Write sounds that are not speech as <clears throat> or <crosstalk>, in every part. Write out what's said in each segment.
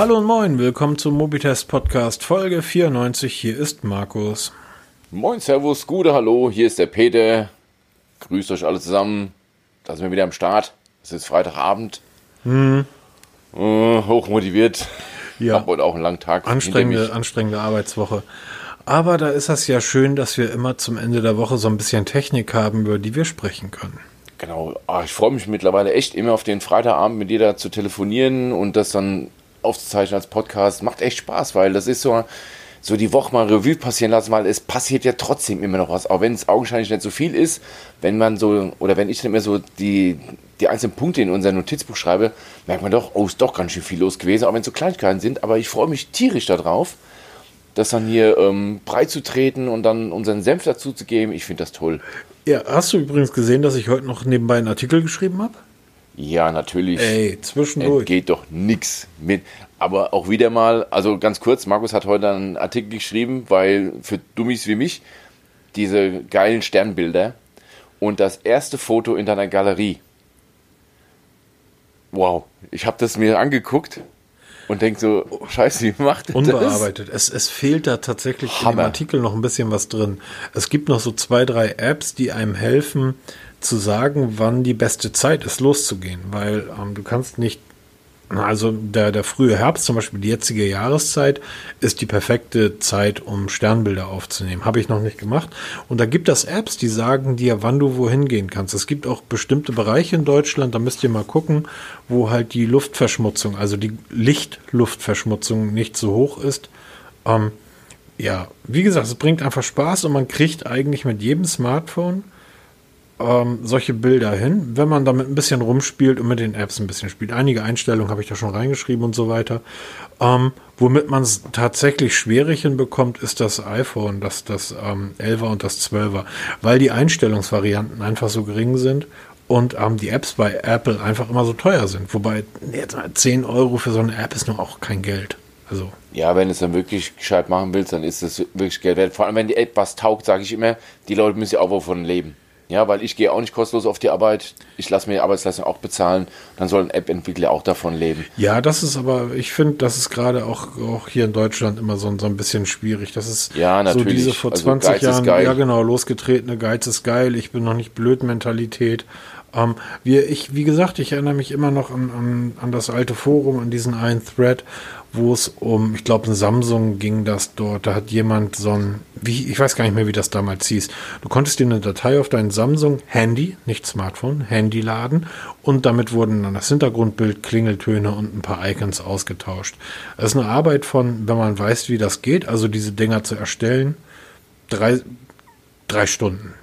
Hallo und moin, willkommen zum Mobitest Podcast Folge 94. Hier ist Markus. Moin, Servus, gute Hallo, hier ist der Peter. Grüßt euch alle zusammen. Da sind wir wieder am Start. Es ist Freitagabend. Hm. Äh, hochmotiviert. Ja. Hab heute auch einen langen Tag. Anstrengende, anstrengende Arbeitswoche. Aber da ist das ja schön, dass wir immer zum Ende der Woche so ein bisschen Technik haben, über die wir sprechen können. Genau. Ah, ich freue mich mittlerweile echt immer auf den Freitagabend mit dir da zu telefonieren und das dann aufzuzeichnen als Podcast. Macht echt Spaß, weil das ist so, so die Woche mal Revue passieren lassen, weil es passiert ja trotzdem immer noch was. Auch wenn es augenscheinlich nicht so viel ist, wenn man so, oder wenn ich dann immer so die, die einzelnen Punkte in unser Notizbuch schreibe, merkt man doch, oh, ist doch ganz schön viel los gewesen, auch wenn es so Kleinigkeiten sind. Aber ich freue mich tierisch darauf, das dann hier ähm, breit zu treten und dann unseren Senf dazu zu geben. Ich finde das toll. Ja, hast du übrigens gesehen, dass ich heute noch nebenbei einen Artikel geschrieben habe? Ja, natürlich. Ey, zwischendurch. geht doch nichts mit. Aber auch wieder mal, also ganz kurz, Markus hat heute einen Artikel geschrieben, weil für Dummies wie mich diese geilen Sternbilder und das erste Foto in deiner Galerie. Wow, ich habe das mir angeguckt und denk so, scheiße, wie macht ihr das? Unbearbeitet. Es, es fehlt da tatsächlich in dem Hammer. Artikel noch ein bisschen was drin. Es gibt noch so zwei, drei Apps, die einem helfen zu sagen, wann die beste Zeit ist, loszugehen. Weil ähm, du kannst nicht, also der, der frühe Herbst, zum Beispiel die jetzige Jahreszeit, ist die perfekte Zeit, um Sternbilder aufzunehmen. Habe ich noch nicht gemacht. Und da gibt es Apps, die sagen dir, wann du wohin gehen kannst. Es gibt auch bestimmte Bereiche in Deutschland, da müsst ihr mal gucken, wo halt die Luftverschmutzung, also die Lichtluftverschmutzung nicht so hoch ist. Ähm, ja, wie gesagt, es bringt einfach Spaß und man kriegt eigentlich mit jedem Smartphone ähm, solche Bilder hin, wenn man damit ein bisschen rumspielt und mit den Apps ein bisschen spielt. Einige Einstellungen habe ich da schon reingeschrieben und so weiter. Ähm, womit man es tatsächlich schwierig hinbekommt, ist das iPhone, das, das ähm, 11er und das 12er, weil die Einstellungsvarianten einfach so gering sind und ähm, die Apps bei Apple einfach immer so teuer sind. Wobei jetzt mal 10 Euro für so eine App ist nur auch kein Geld. Also Ja, wenn du es dann wirklich gescheit machen willst, dann ist es wirklich Geld wert. Vor allem, wenn die App was taugt, sage ich immer, die Leute müssen ja auch wovon leben. Ja, weil ich gehe auch nicht kostenlos auf die Arbeit. Ich lasse mir die Arbeitsleistung auch bezahlen. Dann soll ein App-Entwickler auch davon leben. Ja, das ist aber, ich finde, das ist gerade auch, auch hier in Deutschland immer so, so ein bisschen schwierig. Das ist Ja, so natürlich. diese vor Also 20 Geiz ist Jahren, ja genau, losgetretene Geiz ist geil, ich bin noch nicht blöd Mentalität. Ähm, wir, ich, wie gesagt, ich erinnere mich immer noch an, an, an das alte Forum, an diesen einen Thread, wo es um, ich glaube, ein Samsung ging das dort. Da hat jemand so ein, wie, ich weiß gar nicht mehr, wie das damals hieß. Du konntest dir eine Datei auf dein Samsung Handy, nicht Smartphone, Handy laden und damit wurden dann das Hintergrundbild, Klingeltöne und ein paar Icons ausgetauscht. Das ist eine Arbeit von, wenn man weiß, wie das geht, also diese Dinger zu erstellen, drei, drei Stunden.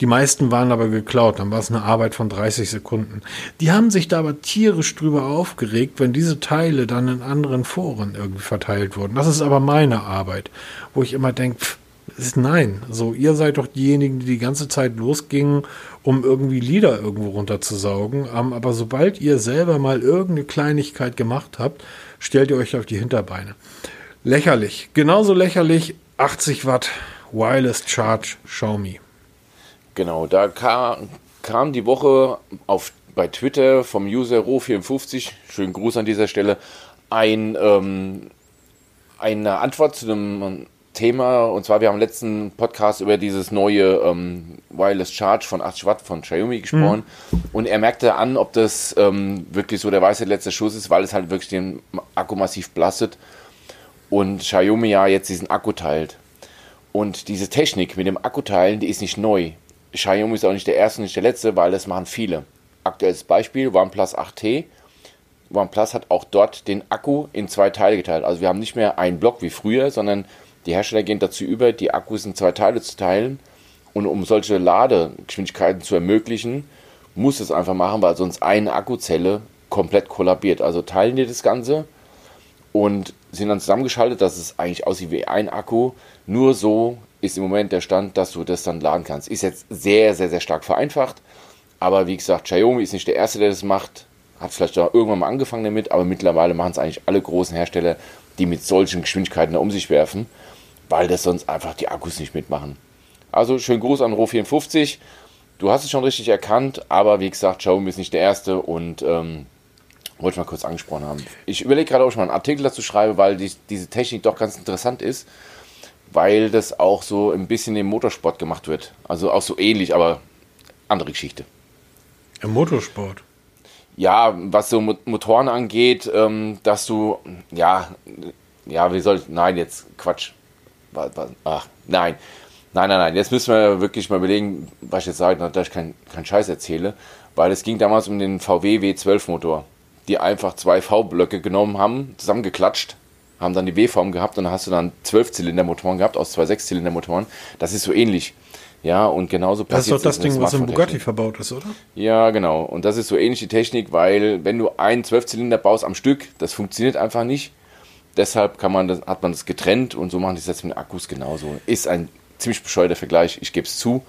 Die meisten waren aber geklaut, dann war es eine Arbeit von 30 Sekunden. Die haben sich da aber tierisch drüber aufgeregt, wenn diese Teile dann in anderen Foren irgendwie verteilt wurden. Das ist aber meine Arbeit, wo ich immer denke, ist nein. So, ihr seid doch diejenigen, die die ganze Zeit losgingen, um irgendwie Lieder irgendwo runterzusaugen. Ähm, aber sobald ihr selber mal irgendeine Kleinigkeit gemacht habt, stellt ihr euch auf die Hinterbeine. Lächerlich. Genauso lächerlich 80 Watt Wireless Charge Xiaomi. Genau, da kam, kam die Woche auf, bei Twitter vom User Ro54, schönen Gruß an dieser Stelle, ein, ähm, eine Antwort zu einem Thema. Und zwar, wir haben im letzten Podcast über dieses neue ähm, Wireless Charge von 80 Watt von Xiaomi gesprochen. Und er merkte an, ob das ähm, wirklich so der weiße letzte Schuss ist, weil es halt wirklich den Akku massiv belastet. Und Xiaomi ja jetzt diesen Akku teilt. Und diese Technik mit dem Akkuteilen, die ist nicht neu. Xiaomi ist auch nicht der erste, nicht der letzte, weil das machen viele. Aktuelles Beispiel, OnePlus 8T. OnePlus hat auch dort den Akku in zwei Teile geteilt. Also wir haben nicht mehr einen Block wie früher, sondern die Hersteller gehen dazu über, die Akkus in zwei Teile zu teilen. Und um solche Ladegeschwindigkeiten zu ermöglichen, muss es einfach machen, weil sonst eine Akkuzelle komplett kollabiert. Also teilen die das Ganze und sind dann zusammengeschaltet, dass es eigentlich aussieht wie ein Akku. Nur so ist im Moment der Stand, dass du das dann laden kannst. Ist jetzt sehr, sehr, sehr stark vereinfacht. Aber wie gesagt, Xiaomi ist nicht der Erste, der das macht. Hat vielleicht auch irgendwann mal angefangen damit, aber mittlerweile machen es eigentlich alle großen Hersteller, die mit solchen Geschwindigkeiten um sich werfen, weil das sonst einfach die Akkus nicht mitmachen. Also schönen Gruß an Ro54. Du hast es schon richtig erkannt, aber wie gesagt, Xiaomi ist nicht der Erste und ähm, wollte ich mal kurz angesprochen haben. Ich überlege gerade, ob ich mal einen Artikel dazu schreibe, weil die, diese Technik doch ganz interessant ist, weil das auch so ein bisschen im Motorsport gemacht wird. Also auch so ähnlich, aber andere Geschichte. Im Motorsport? Ja, was so Motoren angeht, ähm, dass du, ja, ja, wie soll ich, nein, jetzt Quatsch. Ach, nein. Nein, nein, nein. Jetzt müssen wir wirklich mal überlegen, was ich jetzt sage, dass ich keinen kein Scheiß erzähle. Weil es ging damals um den VW W12 Motor, die einfach zwei V-Blöcke genommen haben, zusammengeklatscht, haben dann die W-Form gehabt und dann hast du dann zwölf Zylindermotoren gehabt aus zwei Sechszylindermotoren. Das ist so ähnlich. Ja, und genauso passiert Das ist doch das Ding, was im Bugatti verbaut ist, oder? Ja, genau. Und das ist so ähnlich die Technik, weil wenn du einen Zwölfzylinder baust am Stück, das funktioniert einfach nicht. Deshalb kann man das, hat man das getrennt und so machen die es jetzt mit Akkus genauso. Ist ein ziemlich bescheuerter Vergleich, ich gebe es zu,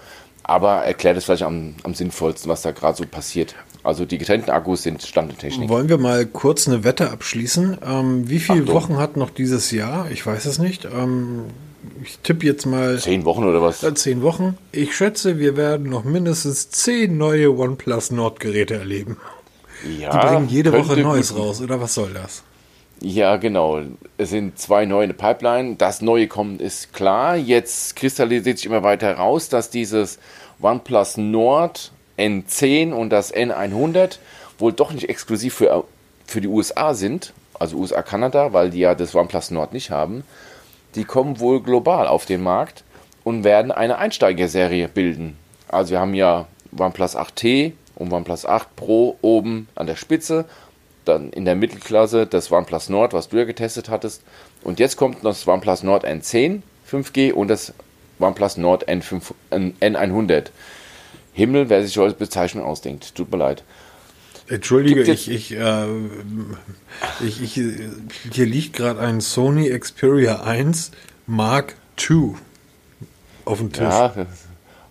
aber erklärt es vielleicht am, am sinnvollsten, was da gerade so passiert. Also die getrennten Akkus sind Standardtechnik. Wollen wir mal kurz eine Wette abschließen? Ähm, wie viele Achtung. Wochen hat noch dieses Jahr? Ich weiß es nicht. Ähm, ich tippe jetzt mal. Zehn Wochen oder was? Äh, zehn Wochen. Ich schätze, wir werden noch mindestens zehn neue OnePlus Nord-Geräte erleben. Ja, die bringen jede Woche Neues raus, oder was soll das? Ja, genau. Es sind zwei neue Pipeline. Das neue kommt ist klar. Jetzt kristallisiert sich immer weiter heraus, dass dieses OnePlus Nord N10 und das N100 wohl doch nicht exklusiv für, für die USA sind, also USA, Kanada, weil die ja das OnePlus Nord nicht haben. Die kommen wohl global auf den Markt und werden eine Einsteigerserie bilden. Also wir haben ja OnePlus 8T und OnePlus 8 Pro oben an der Spitze dann in der Mittelklasse das OnePlus Nord, was du ja getestet hattest. Und jetzt kommt das OnePlus Nord N10 5G und das OnePlus Nord N5, N100. Himmel, wer sich solche Bezeichnung ausdenkt. Tut mir leid. Entschuldige, ich, ich, äh, ich, ich, hier liegt gerade ein Sony Xperia 1 Mark II auf dem Tisch. Ja,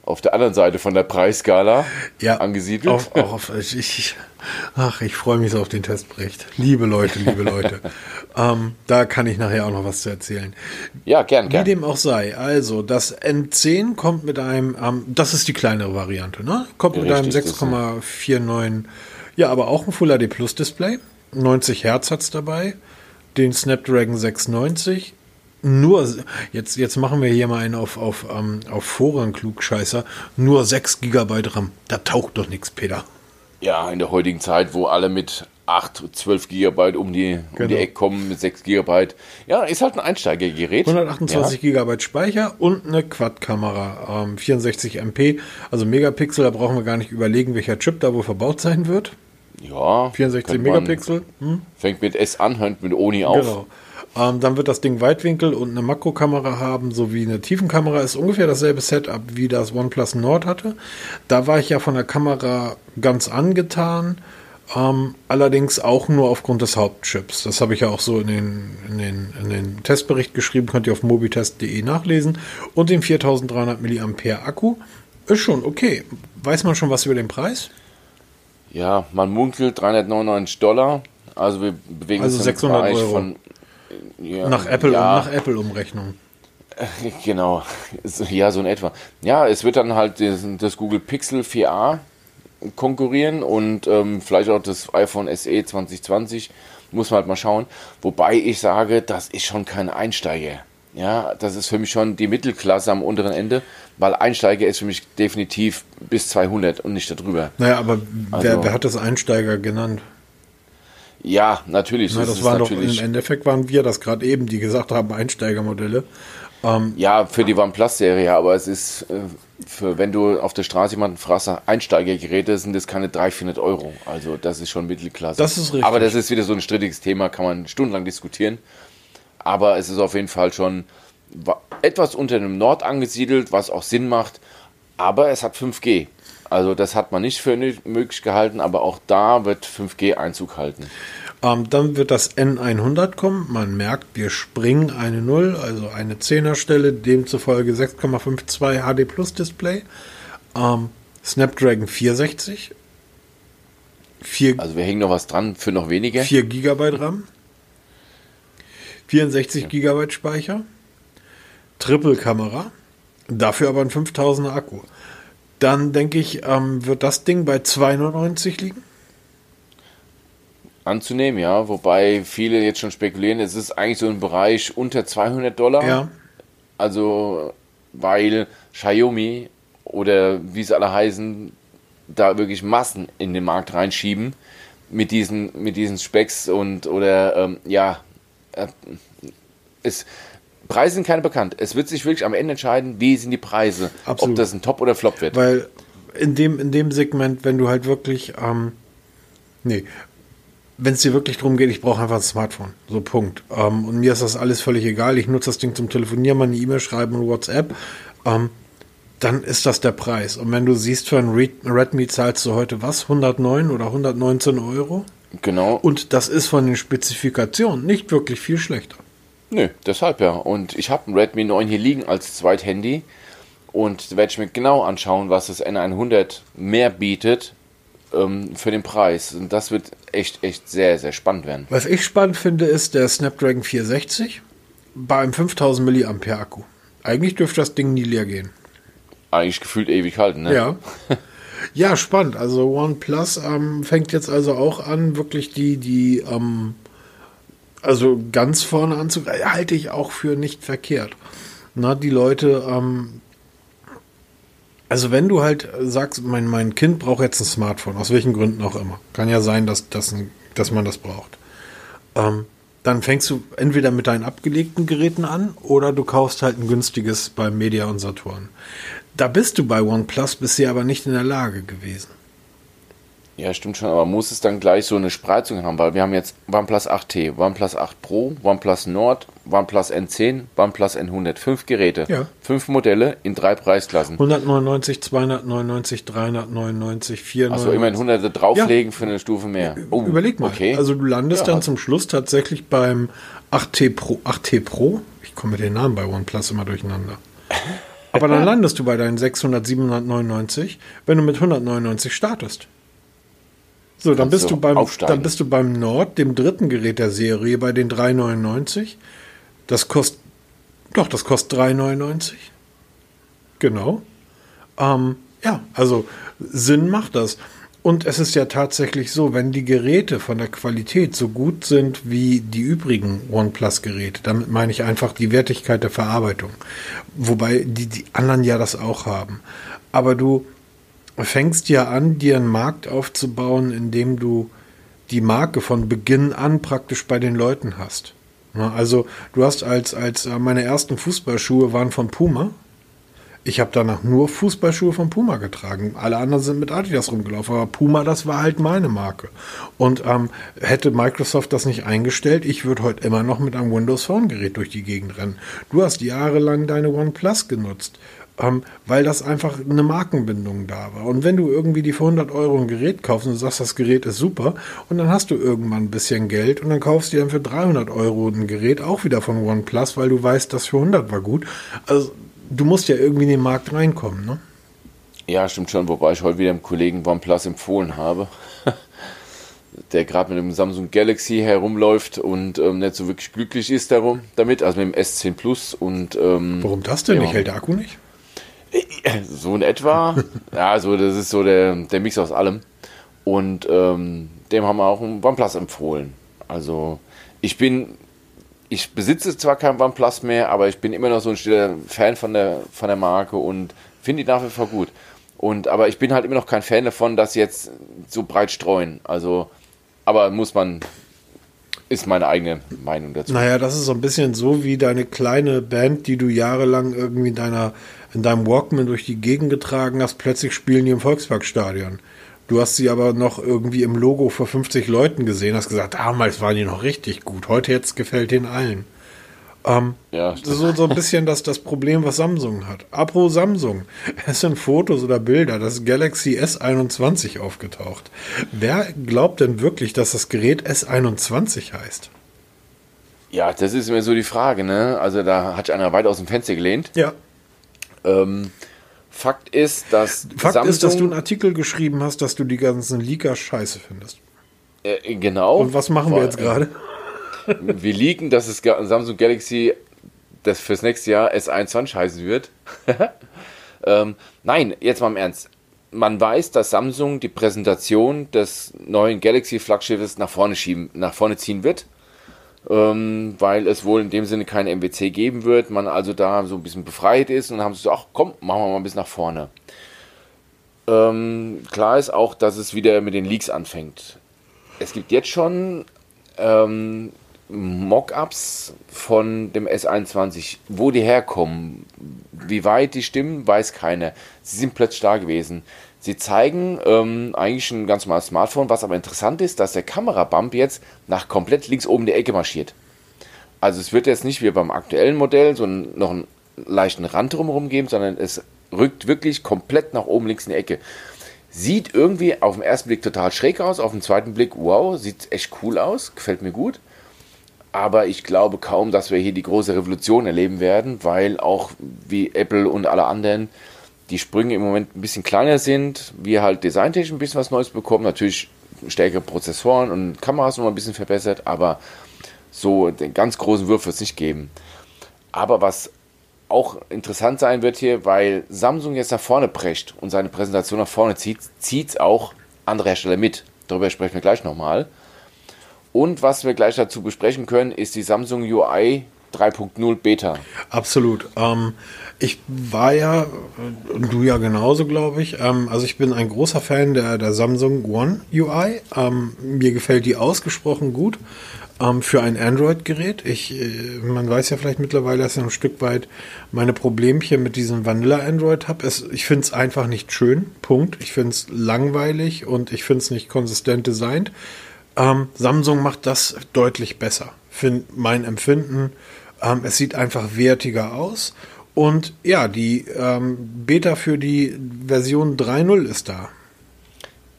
auf der anderen Seite von der Preisskala ja, angesiedelt. Auf, auch auf, ich, ach, ich freue mich so auf den Testbericht. Liebe Leute, liebe Leute. <laughs> ähm, da kann ich nachher auch noch was zu erzählen. Ja, gern, gern. Wie dem auch sei. Also, das N10 kommt mit einem, ähm, das ist die kleinere Variante, ne? Kommt ja, mit richtig, einem 6,49, ja, aber auch ein Full HD Plus Display. 90 Hertz hat es dabei. Den Snapdragon 690, nur, jetzt, jetzt machen wir hier mal einen auf, auf, ähm, auf Foren klugscheißer, nur 6 GB RAM. Da taucht doch nichts, Peter. Ja, in der heutigen Zeit, wo alle mit 8, 12 GB um die, genau. um die. Ecke kommen mit 6 GB. Ja, ist halt ein Einsteigergerät. 128 ja. GB Speicher und eine Quad-Kamera. Ähm, 64 MP, also Megapixel, da brauchen wir gar nicht überlegen, welcher Chip da wohl verbaut sein wird. Ja. 64 Megapixel. Hm? Fängt mit S an, hört mit Oni auf. Genau. Ähm, dann wird das Ding Weitwinkel und eine Makrokamera haben, sowie eine Tiefenkamera. Ist ungefähr dasselbe Setup, wie das OnePlus Nord hatte. Da war ich ja von der Kamera ganz angetan. Ähm, allerdings auch nur aufgrund des Hauptchips. Das habe ich ja auch so in den, in, den, in den Testbericht geschrieben, könnt ihr auf mobitest.de nachlesen. Und den 4300 mAh Akku ist schon okay. Weiß man schon was über den Preis? Ja, man munkelt 399 Dollar. Also wir bewegen also uns im 600 Bereich Euro. von ja, nach Apple ja. nach Apple Umrechnung. <laughs> Genau, ja, so in etwa. Ja, es wird dann halt das, Google Pixel 4a konkurrieren und ähm, vielleicht auch das iPhone SE 2020. Muss man halt mal schauen. Wobei ich sage, das ist schon kein Einsteiger. Ja, das ist für mich schon die Mittelklasse am unteren Ende, weil Einsteiger ist für mich definitiv bis 200 und nicht darüber. Naja, aber also, wer, wer hat das Einsteiger genannt? Ja, natürlich. Na, das waren doch, im Endeffekt waren wir das gerade eben, die gesagt haben, Einsteigermodelle. Ähm, ja, für die OnePlus-Serie, aber es ist, äh, für, wenn du auf der Straße jemanden fragst, Einsteigergeräte sind das keine 300, 400 Euro. Also das ist schon Mittelklasse. Das ist richtig. Aber das ist wieder so ein strittiges Thema, kann man stundenlang diskutieren. Aber es ist auf jeden Fall schon etwas unter dem Nord angesiedelt, was auch Sinn macht. Aber es hat 5G. Also das hat man nicht für möglich gehalten, aber auch da wird 5G Einzug halten. Ähm, dann wird das N100 kommen. Man merkt, wir springen eine 0, also eine 10er Stelle, demzufolge 6,52 HD Plus Display. Ähm, Snapdragon 460. 4, also wir hängen noch was dran für noch weniger. 4 GB RAM. 64 ja. GB Speicher. Triple Kamera. Dafür aber ein 5000er Akku. Dann denke ich, ähm, wird das Ding bei 2,99 liegen. anzunehmen, ja. Wobei viele jetzt schon spekulieren, es ist eigentlich so ein Bereich unter 200 Dollar. Ja. Also, weil Xiaomi oder wie sie alle heißen, da wirklich Massen in den Markt reinschieben mit diesen, mit diesen Specks und oder ähm, ja, äh, es, Preise sind keine bekannt. Es wird sich wirklich am Ende entscheiden, wie sind die Preise, Absolut. ob das ein Top oder Flop wird. Weil in dem, in dem Segment, wenn du halt wirklich, ähm, nee, wenn es dir wirklich darum geht, ich brauche einfach ein Smartphone. So Punkt. Ähm, und mir ist das alles völlig egal. Ich nutze das Ding zum Telefonieren, mal eine E-Mail schreiben und WhatsApp. Ähm, dann ist das der Preis. Und wenn du siehst, für ein Redmi zahlst du heute was? 109 oder 119 Euro? Genau. Und das ist von den Spezifikationen nicht wirklich viel schlechter. Nö, deshalb ja. Und ich habe ein Redmi 9 hier liegen als Zweithandy. Und werde ich mir genau anschauen, was das N100 mehr bietet ähm, für den Preis. Und das wird echt, echt sehr, sehr spannend werden. Was ich spannend finde, ist der Snapdragon 460 bei einem 5000 mAh Akku. Eigentlich dürfte das Ding nie leer gehen. Eigentlich gefühlt ewig halten, ne? Ja. <laughs> Ja, spannend. Also OnePlus ähm, fängt jetzt also auch an, wirklich die, die, ähm, also ganz vorne anzugreifen, halte ich auch für nicht verkehrt. Na, die Leute, ähm, also wenn du halt sagst, mein, mein Kind braucht jetzt ein Smartphone, aus welchen Gründen auch immer, kann ja sein, dass, dass, dass man das braucht. Ähm, dann fängst du entweder mit deinen abgelegten Geräten an oder du kaufst halt ein günstiges bei Media und Saturn. Da bist du bei OnePlus bisher aber nicht in der Lage gewesen. Ja, stimmt schon, aber muss es dann gleich so eine Spreizung haben, weil wir haben jetzt OnePlus 8T, OnePlus 8 Pro, OnePlus Nord, OnePlus N10, OnePlus N100. Fünf Geräte, Ja. fünf Modelle in drei Preisklassen. 199, 299, 399, 499. Also immerhin hunderte drauflegen für eine Stufe mehr. Oh, Überleg mal. Okay. Also du landest Ja. dann zum Schluss tatsächlich beim 8T Pro. 8T Pro? Ich komme mit den Namen bei OnePlus immer durcheinander. Aber dann <laughs> landest du bei deinen 600, 799, wenn du mit 199 startest. So, dann bist du du beim aufsteigen. dann bist du beim Nord, dem dritten Gerät der Serie, bei den 399. Das kostet doch, das kostet 399. Genau. Ähm, ja, also Sinn macht das. Und es ist ja tatsächlich so, wenn die Geräte von der Qualität so gut sind wie die übrigen OnePlus-Geräte, damit meine ich einfach die Wertigkeit der Verarbeitung. Wobei die, die anderen ja das auch haben. Aber du fängst ja an, dir einen Markt aufzubauen, indem du die Marke von Beginn an praktisch bei den Leuten hast. Ja, Also du hast als, als äh, meine ersten Fußballschuhe waren von Puma. Ich habe danach nur Fußballschuhe von Puma getragen. Alle anderen sind mit Adidas rumgelaufen, aber Puma, das war halt meine Marke. Und ähm, hätte Microsoft das nicht eingestellt, ich würde heute immer noch mit einem Windows Phone Gerät durch die Gegend rennen. Du hast jahrelang deine OnePlus genutzt, ähm, weil das einfach eine Markenbindung da war. Und wenn du irgendwie die für 100 Euro ein Gerät kaufst und sagst, das Gerät ist super, und dann hast du irgendwann ein bisschen Geld und dann kaufst du dir dann für 300 Euro ein Gerät auch wieder von OnePlus, weil du weißt, das für 100 war gut. Also du musst ja irgendwie in den Markt reinkommen, ne? Ja, stimmt schon, wobei ich heute wieder einem Kollegen OnePlus empfohlen habe, <laughs> der gerade mit dem Samsung Galaxy herumläuft und ähm, nicht so wirklich glücklich ist darum, damit, also mit dem S10 Plus und ähm, Warum das denn Ja. nicht? Hält der Akku nicht? <laughs> so in etwa. ja, so das ist so der, der Mix aus allem. Und ähm, dem haben wir auch ein OnePlus empfohlen. Also ich bin, ich besitze zwar kein OnePlus mehr, aber ich bin immer noch so ein stiller Fan von der, von der Marke und finde die nach wie vor gut. Und aber ich bin halt immer noch kein Fan davon, dass jetzt so breit streuen. Also, aber muss man, ist meine eigene Meinung dazu. Naja, das ist so ein bisschen so wie deine kleine Band, die du jahrelang irgendwie in, deiner, in deinem Walkman durch die Gegend getragen hast. Plötzlich spielen die im Volksparkstadion. Du hast sie aber noch irgendwie im Logo vor 50 Leuten gesehen, hast gesagt, damals waren die noch richtig gut. Heute jetzt gefällt den allen. Ähm, Ja, das ist so, so ein bisschen das, das Problem, was Samsung hat. Apro Samsung. <laughs> Es sind Fotos oder Bilder, das Galaxy S21 aufgetaucht. Wer glaubt denn wirklich, dass das Gerät S21 heißt? Ja, das ist immer so die Frage, ne? Also da hat sich einer weit aus dem Fenster gelehnt. Ja. Ähm, Fakt ist, dass Fakt ist, dass du einen Artikel geschrieben hast, dass du die ganzen Leaker scheiße findest. äh, genau. Und was machen wir jetzt gerade? <laughs> Wir liegen, dass es Samsung Galaxy das fürs nächste Jahr S21 heißen wird. <laughs> ähm, nein, jetzt mal im Ernst. man weiß, dass Samsung die Präsentation des neuen Galaxy-Flaggschiffes nach vorne schieben, nach vorne ziehen wird, ähm, weil es wohl in dem Sinne keine MWC geben wird. Man also da so ein bisschen befreit ist und haben sie so, ach komm, machen wir mal ein bisschen nach vorne. Ähm, klar ist auch, dass es wieder mit den Leaks anfängt. Es gibt jetzt schon ähm, Mockups von dem S21. Wo die herkommen, wie weit die stimmen, weiß keiner. Sie sind plötzlich da gewesen. Sie zeigen ähm, eigentlich ein ganz normales Smartphone, was aber interessant ist, dass der Kamerabump jetzt nach komplett links oben die Ecke marschiert. Also es wird jetzt nicht wie beim aktuellen Modell so noch einen leichten Rand drumherum geben, sondern es rückt wirklich komplett nach oben links in die Ecke. Sieht irgendwie auf den ersten Blick total schräg aus, auf den zweiten Blick, wow, sieht echt cool aus, gefällt mir gut. Aber ich glaube kaum, dass wir hier die große Revolution erleben werden, weil auch wie Apple und alle anderen die Sprünge im Moment ein bisschen kleiner sind. Wir halt designtechnisch ein bisschen was Neues bekommen. Natürlich stärkere Prozessoren und Kameras noch mal ein bisschen verbessert, aber so den ganz großen Wurf wird es nicht geben. Aber was auch interessant sein wird hier, weil Samsung jetzt nach vorne prescht und seine Präsentation nach vorne zieht, zieht es auch andere Hersteller mit. Darüber sprechen wir gleich nochmal. Und was wir gleich dazu besprechen können, ist die Samsung UI 3.0 Beta. Absolut. Ähm, ich war ja, und du ja genauso, glaube ich. Ähm, also ich bin ein großer Fan der, der Samsung One UI. Ähm, mir gefällt die ausgesprochen gut ähm, für ein Android-Gerät. Ich, äh, man weiß ja vielleicht mittlerweile, dass ich ein Stück weit meine Problemchen mit diesem Vanilla-Android habe. Ich finde es einfach nicht schön. Punkt. Ich finde es langweilig und ich finde es nicht konsistent designt. Ähm, Samsung macht das deutlich besser. Find mein Empfinden. Ähm, es sieht einfach wertiger aus. Und ja, die ähm, Beta für die Version 3.0 ist da.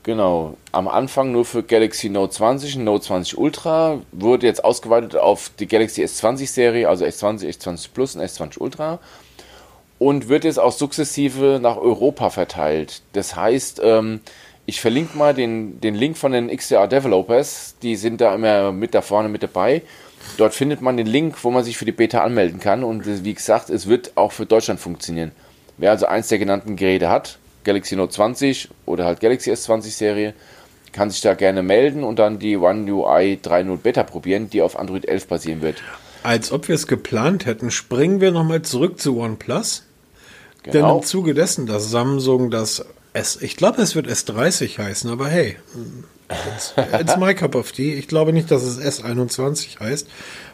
Genau, am Anfang nur für Galaxy Note 20 und Note 20 Ultra, wurde jetzt ausgeweitet auf die Galaxy S20 Serie, also S20, S20 Plus und S20 Ultra und wird jetzt auch sukzessive nach Europa verteilt. Das heißt, ähm, ich verlinke mal den, den Link von den XDR Developers, die sind da immer mit da vorne mit dabei. Dort findet man den Link, wo man sich für die Beta anmelden kann und wie gesagt, es wird auch für Deutschland funktionieren. Wer also eins der genannten Geräte hat, Galaxy Note 20 oder halt Galaxy S20 Serie, kann sich da gerne melden und dann die One UI 3.0 Beta probieren, die auf Android 11 basieren wird. Als ob wir es geplant hätten, springen wir nochmal zurück zu OnePlus. Genau. Denn im Zuge dessen, dass Samsung das S, ich glaube, es wird S30 heißen, aber hey, it's, it's my cup of tea. Ich glaube nicht, dass es S21 heißt.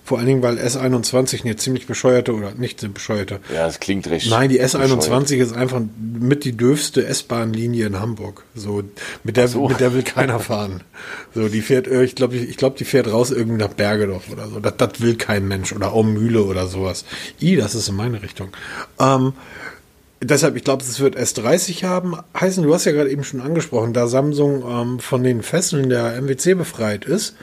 Vor allen Dingen, weil S21 eine ziemlich bescheuerte oder nicht eine bescheuerte. Ja, es klingt recht. Nein, die S21 bescheuert. ist einfach mit die dürfste S-Bahn-Linie in Hamburg. So, mit der, so. mit der will keiner fahren. So, die fährt, äh, ich glaube, ich glaube, die fährt raus irgendwie nach Bergedorf oder so. Das, das will kein Mensch oder Aumühle oder sowas. I, das ist in meine Richtung. Ähm, Deshalb, ich glaube, es wird S30 haben. Heißen, du hast ja gerade eben schon angesprochen, da Samsung ähm, von den Fesseln der MWC befreit ist,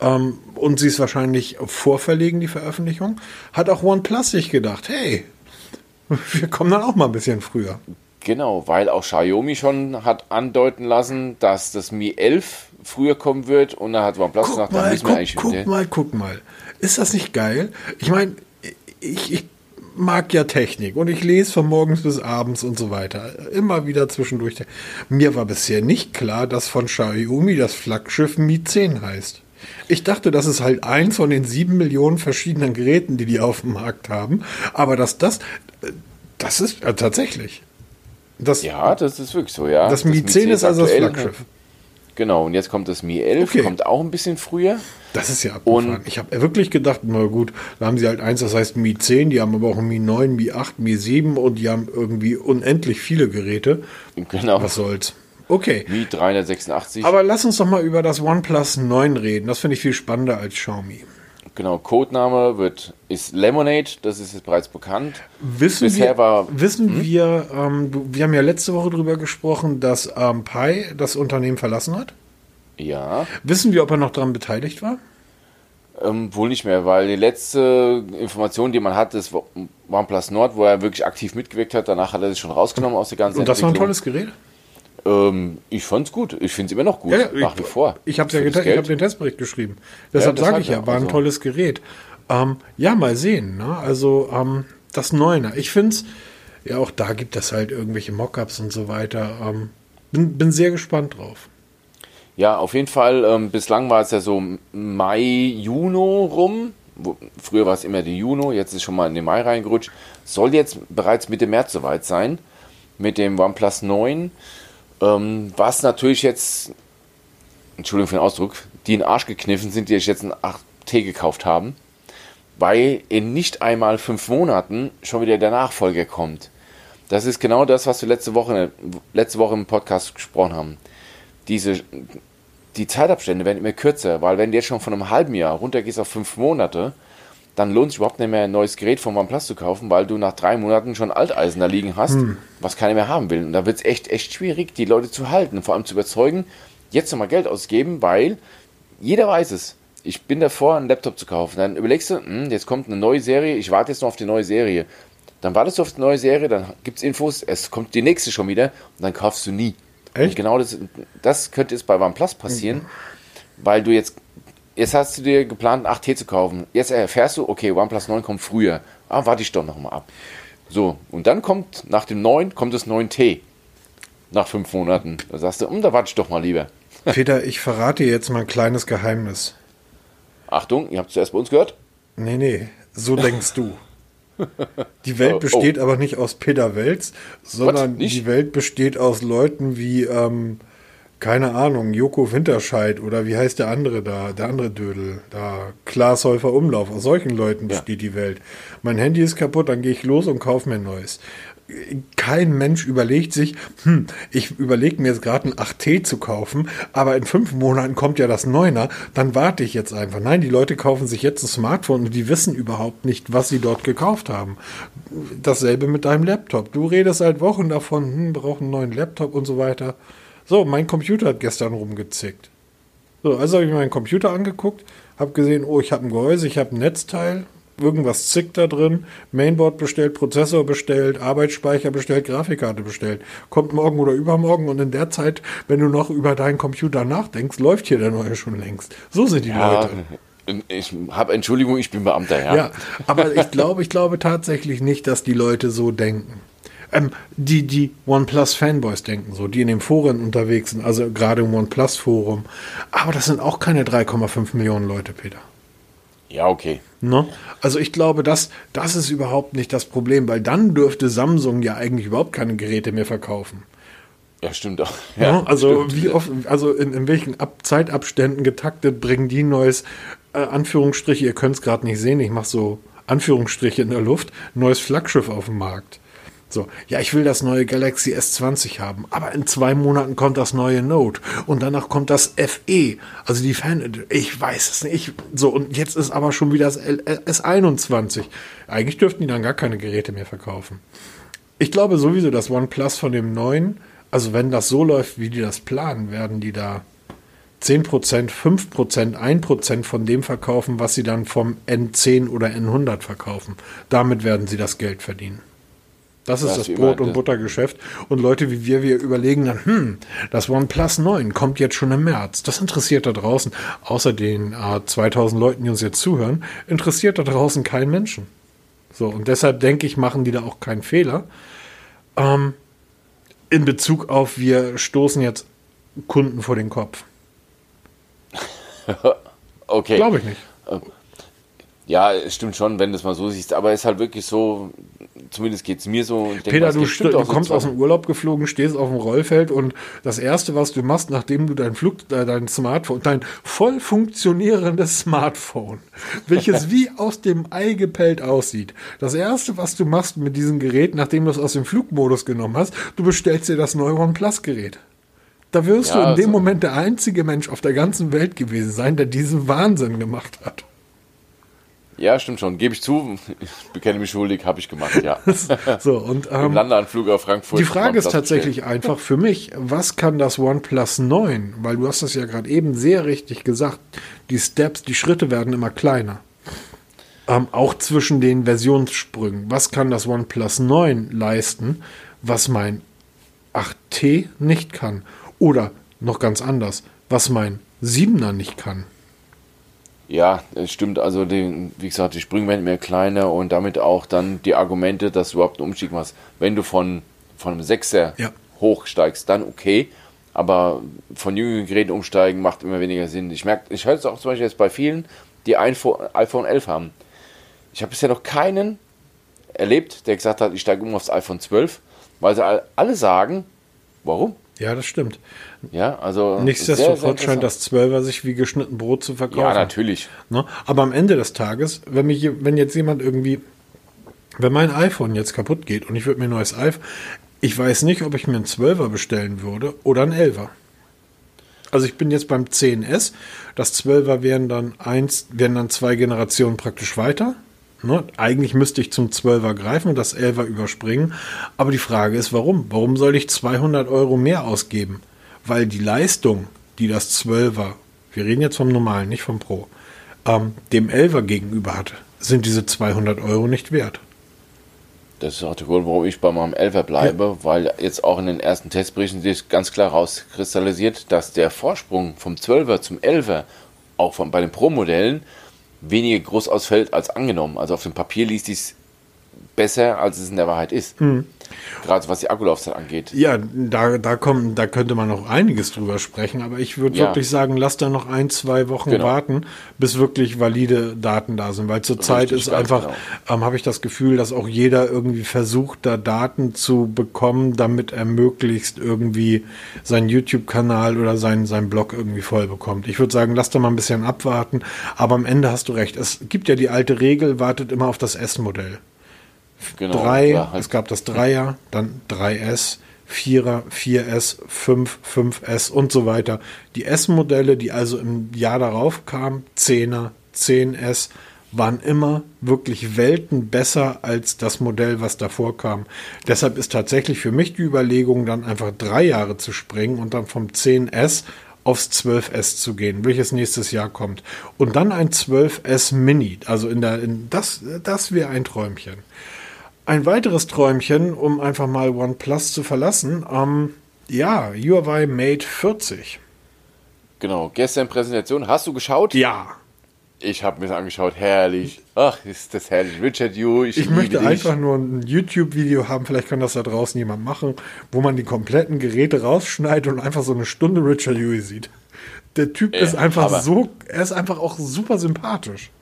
ähm, und sie ist wahrscheinlich vorverlegen, die Veröffentlichung, hat auch OnePlus sich gedacht, hey, <laughs> wir kommen dann auch mal ein bisschen früher. Genau, weil auch Xiaomi schon hat andeuten lassen, dass das Mi 11 früher kommen wird und da hat OnePlus guck gesagt, mal, da müssen wir eigentlich Guck mal, guck mal. Ist das nicht geil? Ich meine, ich, ich mag ja Technik und ich lese von morgens bis abends und so weiter. Immer wieder zwischendurch. Mir war bisher nicht klar, dass von Xiaomi das Flaggschiff Mi 10 heißt. Ich dachte, das ist halt eins von den sieben Millionen verschiedenen Geräten, die die auf dem Markt haben. Aber dass das, das ist äh, tatsächlich. Das, ja, das ist wirklich so, ja. Das, Mi 10 ist also das Flaggschiff. Genau, und jetzt kommt das Mi 11, okay. kommt auch ein bisschen früher. Das ist ja abgefahren. Und ich habe wirklich gedacht, na gut, da haben sie halt eins, das heißt Mi 10, die haben aber auch ein Mi 9, Mi 8, Mi 7 und die haben irgendwie unendlich viele Geräte. Genau. Was soll's. Okay. Mi 386. Aber lass uns doch mal über das OnePlus 9 reden. Das finde ich viel spannender als Xiaomi. Genau, Codename wird, ist Lemonade, das ist jetzt bereits bekannt. Wissen Bisher wir, war, wissen hm? wir, ähm, wir haben ja letzte Woche darüber gesprochen, dass ähm, Pi das Unternehmen verlassen hat. Ja. Wissen wir, ob er noch daran beteiligt war? Ähm, wohl nicht mehr, weil die letzte Information, die man hat, ist OnePlus Nord, wo er wirklich aktiv mitgewirkt hat. Danach hat er sich schon rausgenommen aus der ganzen Und das war ein tolles Gerät? Ähm, ich fand's gut. Ich finde es immer noch gut, ja, nach wie vor. Ich habe ja ich habe den Testbericht geschrieben. Deshalb ja, sage ich ja, war ein also. tolles Gerät. Ähm, ja, mal sehen. Ne? Also ähm, das Neuner. Ich finde es, ja auch da gibt es halt irgendwelche Mockups und so weiter. Ähm, bin, bin sehr gespannt drauf. Ja, auf jeden Fall. Ähm, bislang war es ja so Mai, Juni rum. Früher war es immer die Juni, jetzt ist schon mal in den Mai reingerutscht. Soll jetzt bereits Mitte März soweit sein mit dem OnePlus 9. Ähm, was natürlich jetzt, Entschuldigung für den Ausdruck, die in den Arsch gekniffen sind, die sich jetzt ein 8T gekauft haben, weil in nicht einmal fünf Monaten schon wieder der Nachfolger kommt. Das ist genau das, was wir letzte Woche, letzte Woche im Podcast gesprochen haben. Diese, die Zeitabstände werden immer kürzer, weil wenn du jetzt schon von einem halben Jahr runtergehst auf fünf Monate, dann lohnt es überhaupt nicht mehr, ein neues Gerät von OnePlus zu kaufen, weil du nach drei Monaten schon Alteisen da liegen hast, hm. was keiner mehr haben will. Und da wird es echt, echt schwierig, die Leute zu halten, vor allem zu überzeugen, jetzt nochmal Geld ausgeben, weil jeder weiß es. Ich bin davor, einen Laptop zu kaufen. Dann überlegst du, hm, jetzt kommt eine neue Serie, ich warte jetzt noch auf die neue Serie. Dann wartest du auf die neue Serie, dann gibt es Infos, es kommt die nächste schon wieder und dann kaufst du nie. Echt? Und genau das, das könnte es bei OnePlus passieren, mhm. weil du jetzt, jetzt hast du dir geplant, einen 8T zu kaufen. Jetzt erfährst du, okay, OnePlus 9 kommt früher. Ah, warte ich doch nochmal ab. So, und dann kommt nach dem 9 kommt das 9T. Nach fünf Monaten. Da sagst du, um, da warte ich doch mal lieber. <laughs> Peter, ich verrate dir jetzt mal ein kleines Geheimnis. Achtung, ihr habt es zuerst bei uns gehört? Nee, nee, so denkst du. <laughs> Die Welt oh, besteht oh. aber nicht aus Peter Welz, sondern die Welt besteht aus Leuten wie, ähm, keine Ahnung, Joko Winterscheid oder wie heißt der andere da, der andere Dödel, da Klaas Häufer Umlauf. Aus solchen Leuten besteht ja. die Welt. Mein Handy ist kaputt, dann gehe ich los und kaufe mir ein neues kein Mensch überlegt sich, hm, ich überlege mir jetzt gerade ein 8T zu kaufen, aber in fünf Monaten kommt ja das 9er, dann warte ich jetzt einfach. Nein, die Leute kaufen sich jetzt ein Smartphone und die wissen überhaupt nicht, was sie dort gekauft haben. Dasselbe mit deinem Laptop. Du redest seit Wochen davon, hm, brauchen einen neuen Laptop und so weiter. So, mein Computer hat gestern rumgezickt. So, also habe ich mir meinen Computer angeguckt, habe gesehen, oh, ich habe ein Gehäuse, ich habe ein Netzteil, irgendwas zickt da drin, Mainboard bestellt, Prozessor bestellt, Arbeitsspeicher bestellt, Grafikkarte bestellt. Kommt morgen oder übermorgen und in der Zeit, wenn du noch über deinen Computer nachdenkst, läuft hier der neue schon längst. So sind die ja, Leute. Ich habe Entschuldigung, ich bin Beamter, ja. Ja, aber ich glaube, ich glaube tatsächlich nicht, dass die Leute so denken. Ähm, die, die OnePlus-Fanboys denken so, die in den Foren unterwegs sind, also gerade im OnePlus-Forum. Aber das sind auch keine 3,5 Millionen Leute, Peter. Ja, okay. Ne? Also ich glaube, das, das ist überhaupt nicht das Problem, weil dann dürfte Samsung ja eigentlich überhaupt keine Geräte mehr verkaufen. Ja, stimmt auch. Ja, ne? also stimmt. wie oft, also in, in welchen Ab Zeitabständen getaktet bringen die neues äh, Anführungsstriche, ihr könnt es gerade nicht sehen, ich mache so Anführungsstriche in der Luft, neues Flaggschiff auf dem Markt. So, ja, ich will das neue Galaxy S20 haben, aber in zwei Monaten kommt das neue Note und danach kommt das FE, also die Fan, ich weiß es nicht. So, und jetzt ist aber schon wieder das S21. Eigentlich dürften die dann gar keine Geräte mehr verkaufen. Ich glaube sowieso, das OnePlus von dem neuen, also wenn das so läuft, wie die das planen, werden die da 10%, 5%, 1% von dem verkaufen, was sie dann vom N10 oder N100 verkaufen. Damit werden sie das Geld verdienen. Das ist das, das Brot- und Buttergeschäft. Und Leute wie wir, wir überlegen dann, hm, das OnePlus 9 kommt jetzt schon im März. Das interessiert da draußen, außer den äh, 2000 Leuten, die uns jetzt zuhören, interessiert da draußen keinen Menschen. So, und deshalb denke ich, machen die da auch keinen Fehler. Ähm, in Bezug auf, wir stoßen jetzt Kunden vor den Kopf. <laughs> okay. Glaube ich nicht. Ja, es stimmt schon, wenn du es mal so siehst, aber es ist halt wirklich so, zumindest geht es mir so. Denke, Peter, du, du kommst so aus dem Urlaub geflogen, stehst auf dem Rollfeld und das Erste, was du machst, nachdem du dein Flug, äh, dein Smartphone, dein voll funktionierendes Smartphone, <laughs> welches wie aus dem Ei gepellt aussieht, das Erste, was du machst mit diesem Gerät, nachdem du es aus dem Flugmodus genommen hast, du bestellst dir das neue OnePlus-Gerät. Da wirst ja, du in dem also. Moment der einzige Mensch auf der ganzen Welt gewesen sein, der diesen Wahnsinn gemacht hat. Ja, stimmt schon. Gebe ich zu. Ich <laughs> bekenne mich schuldig, habe ich gemacht, ja. <laughs> so, und, <laughs> ähm, Im Landeanflug auf Frankfurt. Die Frage ist tatsächlich bestellen. einfach für mich, was kann das OnePlus 9? Weil du hast das ja gerade eben sehr richtig gesagt. Die Steps, die Schritte werden immer kleiner. Ähm, auch zwischen den Versionssprüngen. Was kann das OnePlus 9 leisten, was mein 8T nicht kann? Oder noch ganz anders, was mein 7er nicht kann. Ja, es stimmt. Also, die, wie gesagt, die Sprünge werden mehr kleiner und damit auch dann die Argumente, dass du überhaupt einen Umstieg machst. Wenn du von, von einem Sechser ja. hochsteigst, dann okay. Aber von jüngeren Geräten umsteigen macht immer weniger Sinn. Ich merke, ich höre es auch zum Beispiel jetzt bei vielen, die iPhone, iPhone 11 haben. Ich habe bisher noch keinen erlebt, der gesagt hat, ich steige um aufs iPhone 12, weil sie alle sagen, warum? Ja, das stimmt. Ja, also. Nichtsdestotrotz scheint das 12er sich wie geschnitten Brot zu verkaufen. Ja, natürlich. Ne? Aber am Ende des Tages, wenn, mich, wenn jetzt jemand irgendwie, wenn mein iPhone jetzt kaputt geht und ich würde mir ein neues iPhone, ich weiß nicht, ob ich mir ein 12er bestellen würde oder ein 11er. Also ich bin jetzt beim 10S. Das 12er wären dann eins, wären dann zwei Generationen praktisch weiter. Ne? Eigentlich müsste ich zum 12er greifen und das 11er überspringen. Aber die Frage ist, warum? Warum soll ich 200 Euro mehr ausgeben? Weil die Leistung, die das 12er, wir reden jetzt vom normalen, nicht vom Pro, ähm, dem 11er gegenüber hat, sind diese 200 Euro nicht wert. Das ist auch der Grund, warum ich bei meinem 11er bleibe, ja. weil jetzt auch in den ersten Testberichten sich ganz klar rauskristallisiert, dass der Vorsprung vom 12er zum 11er auch von, bei den Pro-Modellen weniger groß ausfällt als angenommen. Also auf dem Papier liest es besser, als es in der Wahrheit ist. Mhm. Gerade was die Akkulaufzeit angeht. Ja, da, da, kommen, da könnte man noch einiges drüber sprechen, aber ich würde ja. wirklich sagen, lass da noch ein, zwei Wochen genau. warten, bis wirklich valide Daten da sind, weil zurzeit ist einfach, genau. ähm, habe ich das Gefühl, dass auch jeder irgendwie versucht, da Daten zu bekommen, damit er möglichst irgendwie seinen YouTube-Kanal oder seinen, seinen Blog irgendwie voll bekommt. Ich würde sagen, lass da mal ein bisschen abwarten, aber am Ende hast du recht. Es gibt ja die alte Regel, wartet immer auf das S-Modell. Genau, 3, halt. es gab das 3er, dann 3S, 4er, 4S, 5, 5S und so weiter. Die S-Modelle, die also im Jahr darauf kamen, 10er, 10S, waren immer wirklich Welten besser als das Modell, was davor kam. Deshalb ist tatsächlich für mich die Überlegung, dann einfach drei Jahre zu springen und dann vom 10S aufs 12S zu gehen, welches nächstes Jahr kommt. Und dann ein 12S Mini. Also in der, in das, das wäre ein Träumchen. Ein weiteres Träumchen, um einfach mal OnePlus zu verlassen. Ähm, ja, Huawei Mate 40. Genau, gestern Präsentation. Hast du geschaut? Ja. Ich habe mir das angeschaut. Herrlich. Ach, ist das herrlich. Richard Yu, ich, ich möchte dich. einfach nur ein YouTube-Video haben. Vielleicht kann das da draußen jemand machen, wo man die kompletten Geräte rausschneidet und einfach so eine Stunde Richard Yu sieht. Der Typ äh, ist einfach so, er ist einfach auch super sympathisch.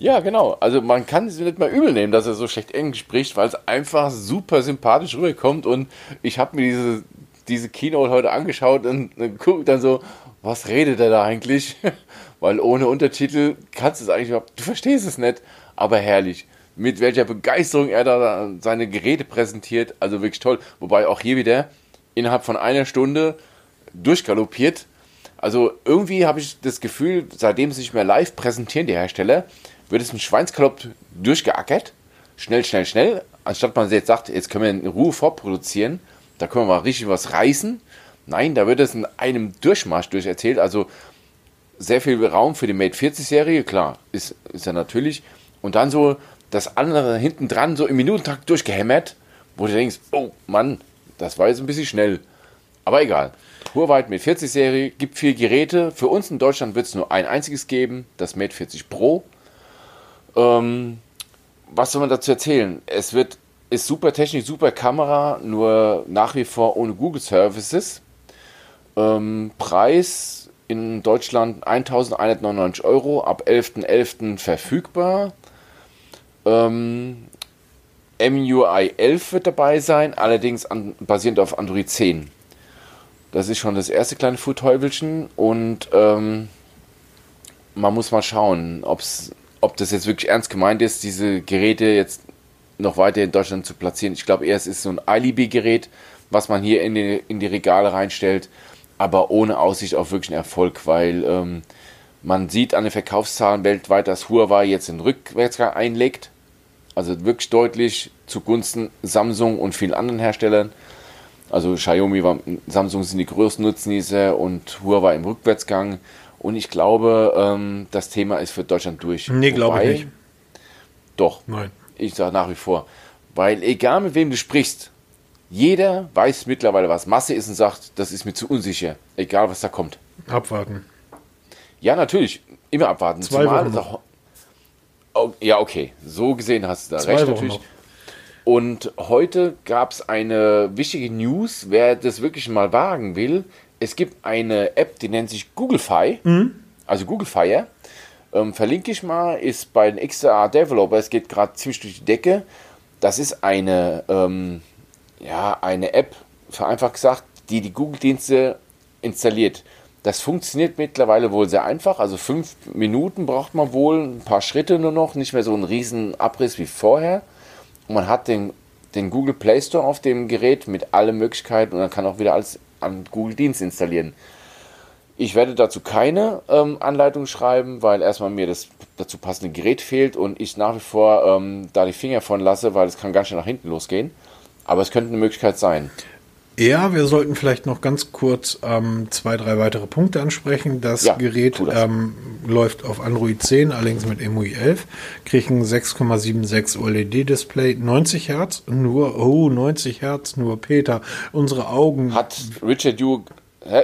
Ja, genau. Also man kann es nicht mal übel nehmen, dass er so schlecht Englisch spricht, weil es einfach super sympathisch rüberkommt. Und ich habe mir diese, diese Keynote heute angeschaut und, und gucke dann so, was redet er da eigentlich? <laughs> weil ohne Untertitel kannst du es eigentlich überhaupt, du verstehst es nicht, aber herrlich. Mit welcher Begeisterung er da seine Geräte präsentiert, also wirklich toll. Wobei auch hier wieder innerhalb von einer Stunde durchgaloppiert. Also irgendwie habe ich das Gefühl, seitdem sie sich mehr live präsentieren, die Hersteller, wird es im Schweinsgalopp durchgeackert. Schnell, schnell, schnell. Anstatt man jetzt sagt, jetzt können wir in Ruhe vorproduzieren, da können wir mal richtig was reißen. Nein, da wird es in einem Durchmarsch durcherzählt. Also sehr viel Raum für die Mate 40 Serie, klar, ist, ist ja natürlich. Und dann so das andere hinten dran, so im Minutentakt durchgehämmert, wo du denkst, oh Mann, das war jetzt ein bisschen schnell. Aber egal. Huawei Mate 40 Serie gibt vier Geräte. Für uns in Deutschland wird es nur ein einziges geben, das Mate 40 Pro. Ähm, was soll man dazu erzählen? Es wird, ist super Technik, super Kamera, nur nach wie vor ohne Google Services. Ähm, Preis in Deutschland 1199 Euro, ab 11.11. .11. verfügbar. Ähm, MUI 11 wird dabei sein, allerdings an, basierend auf Android 10. Das ist schon das erste kleine Fuhrteufelchen und ähm, man muss mal schauen, ob es ob das jetzt wirklich ernst gemeint ist, diese Geräte jetzt noch weiter in Deutschland zu platzieren. Ich glaube eher, es ist so ein Alibi-Gerät, was man hier in die, in die Regale reinstellt, aber ohne Aussicht auf wirklichen Erfolg, weil ähm, man sieht an den Verkaufszahlen weltweit, dass Huawei jetzt den Rückwärtsgang einlegt. Also wirklich deutlich zugunsten Samsung und vielen anderen Herstellern. Also Xiaomi, Samsung sind die größten Nutznießer und Huawei im Rückwärtsgang. Und ich glaube, ähm, das Thema ist für Deutschland durch. Nee, glaube ich nicht. Doch. Nein. Ich sage nach wie vor. Weil egal mit wem du sprichst, jeder weiß mittlerweile, was Masse ist und sagt, das ist mir zu unsicher. Egal, was da kommt. Abwarten. Ja, natürlich. Immer abwarten. Zwei Zumal Wochen. Auch, ja, okay. So gesehen hast du da Zwei recht Wochen natürlich. Noch. Und heute gab es eine wichtige News. Wer das wirklich mal wagen will, es gibt eine App, die nennt sich Google Fi, mhm. also Google Fire. Ähm, verlinke ich mal, ist bei den XR Developer, es geht gerade ziemlich durch die Decke. Das ist eine, ähm, ja, eine App, vereinfacht gesagt, die die Google-Dienste installiert. Das funktioniert mittlerweile wohl sehr einfach. Also fünf Minuten braucht man wohl, ein paar Schritte nur noch, nicht mehr so ein riesen Abriss wie vorher. Und man hat den, den Google Play Store auf dem Gerät mit allen Möglichkeiten und dann kann auch wieder alles an Google Dienst installieren. Ich werde dazu keine ähm, Anleitung schreiben, weil erstmal mir das dazu passende Gerät fehlt und ich nach wie vor ähm, da die Finger von lasse, weil es kann ganz schnell nach hinten losgehen. Aber es könnte eine Möglichkeit sein. Ja, wir sollten vielleicht noch ganz kurz ähm, zwei, drei weitere Punkte ansprechen. Das ja, Gerät das. Ähm, läuft auf Android 10, allerdings mit MUI 11, kriegt ein 6,76 OLED-Display, 90 Hertz, nur, oh, 90 Hertz, nur Peter, unsere Augen. Hat Richard Yu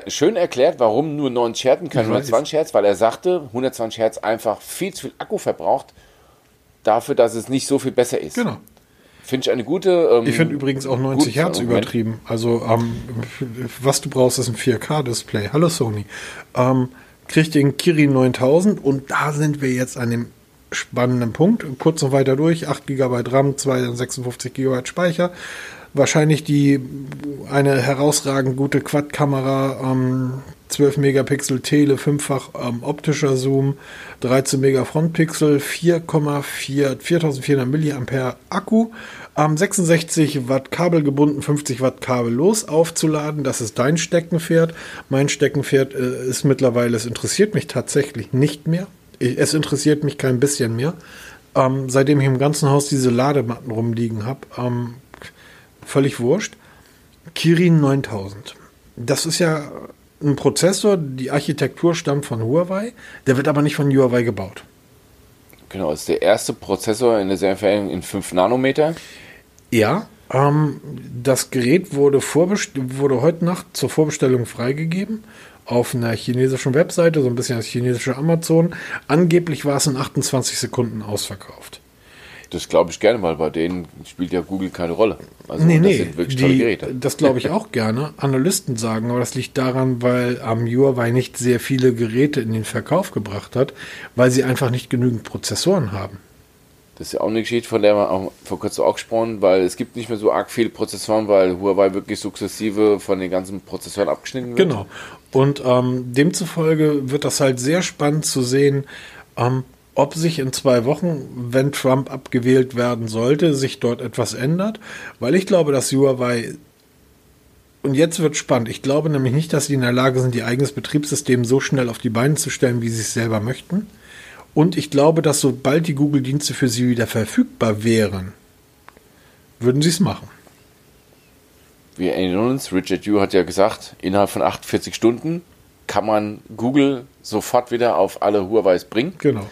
schön erklärt, warum nur 90 Hertz, kein 120 Hertz, weil er sagte, 120 Hertz einfach viel zu viel Akku verbraucht, dafür, dass es nicht so viel besser ist. Genau. Finde ich eine gute. Ähm, ich finde übrigens auch 90 Hertz übertrieben. Also, ähm, was du brauchst, ist ein 4K-Display. Hallo Sony. Ähm, kriegt den Kirin 9000 und da sind wir jetzt an dem spannenden Punkt. Kurz noch weiter durch: 8 GB RAM, 256 GB Speicher. Wahrscheinlich die eine herausragend gute Quad-Kamera, ähm, 12 Megapixel Tele, fünffach ähm, optischer Zoom, 13 Mega Frontpixel, 4,4 4400 Milliampere Akku, ähm, 66 Watt Kabel gebunden, 50 Watt kabellos aufzuladen. Das ist dein Steckenpferd. Mein Steckenpferd äh, ist mittlerweile, es interessiert mich tatsächlich nicht mehr. Ich, es interessiert mich kein bisschen mehr. Ähm, seitdem ich im ganzen Haus diese Ladematten rumliegen habe, ähm, völlig wurscht. Kirin 9000. Das ist ja ein Prozessor, die Architektur stammt von Huawei, der wird aber nicht von Huawei gebaut. Genau, ist der erste Prozessor in der Serienfertigung in 5 Nanometer. Ja, ähm, das Gerät wurde, wurde heute Nacht zur Vorbestellung freigegeben auf einer chinesischen Webseite, so ein bisschen als chinesische Amazon. Angeblich war es in 28 Sekunden ausverkauft. Das glaube ich gerne, weil bei denen spielt ja Google keine Rolle. Also nee, das nee, sind wirklich die, tolle Geräte. Das glaube ich auch gerne. Analysten sagen, aber das liegt daran, weil am Huawei nicht sehr viele Geräte in den Verkauf gebracht hat, weil sie einfach nicht genügend Prozessoren haben. Das ist ja auch eine Geschichte, von der man auch vor kurzem auch gesprochen, weil es gibt nicht mehr so arg viele Prozessoren, weil Huawei wirklich sukzessive von den ganzen Prozessoren abgeschnitten wird. Genau. Und ähm, demzufolge wird das halt sehr spannend zu sehen, ähm, ob sich in zwei Wochen, wenn Trump abgewählt werden sollte, sich dort etwas ändert. Weil ich glaube, dass Huawei und jetzt wird spannend. Ich glaube nämlich nicht, dass sie in der Lage sind, ihr eigenes Betriebssystem so schnell auf die Beine zu stellen, wie sie es selber möchten. Und ich glaube, dass sobald die Google-Dienste für sie wieder verfügbar wären, würden sie es machen. Wir erinnern uns, Richard Yu hat ja gesagt, innerhalb von 48 Stunden kann man Google sofort wieder auf alle Huawei's bringen. Genau.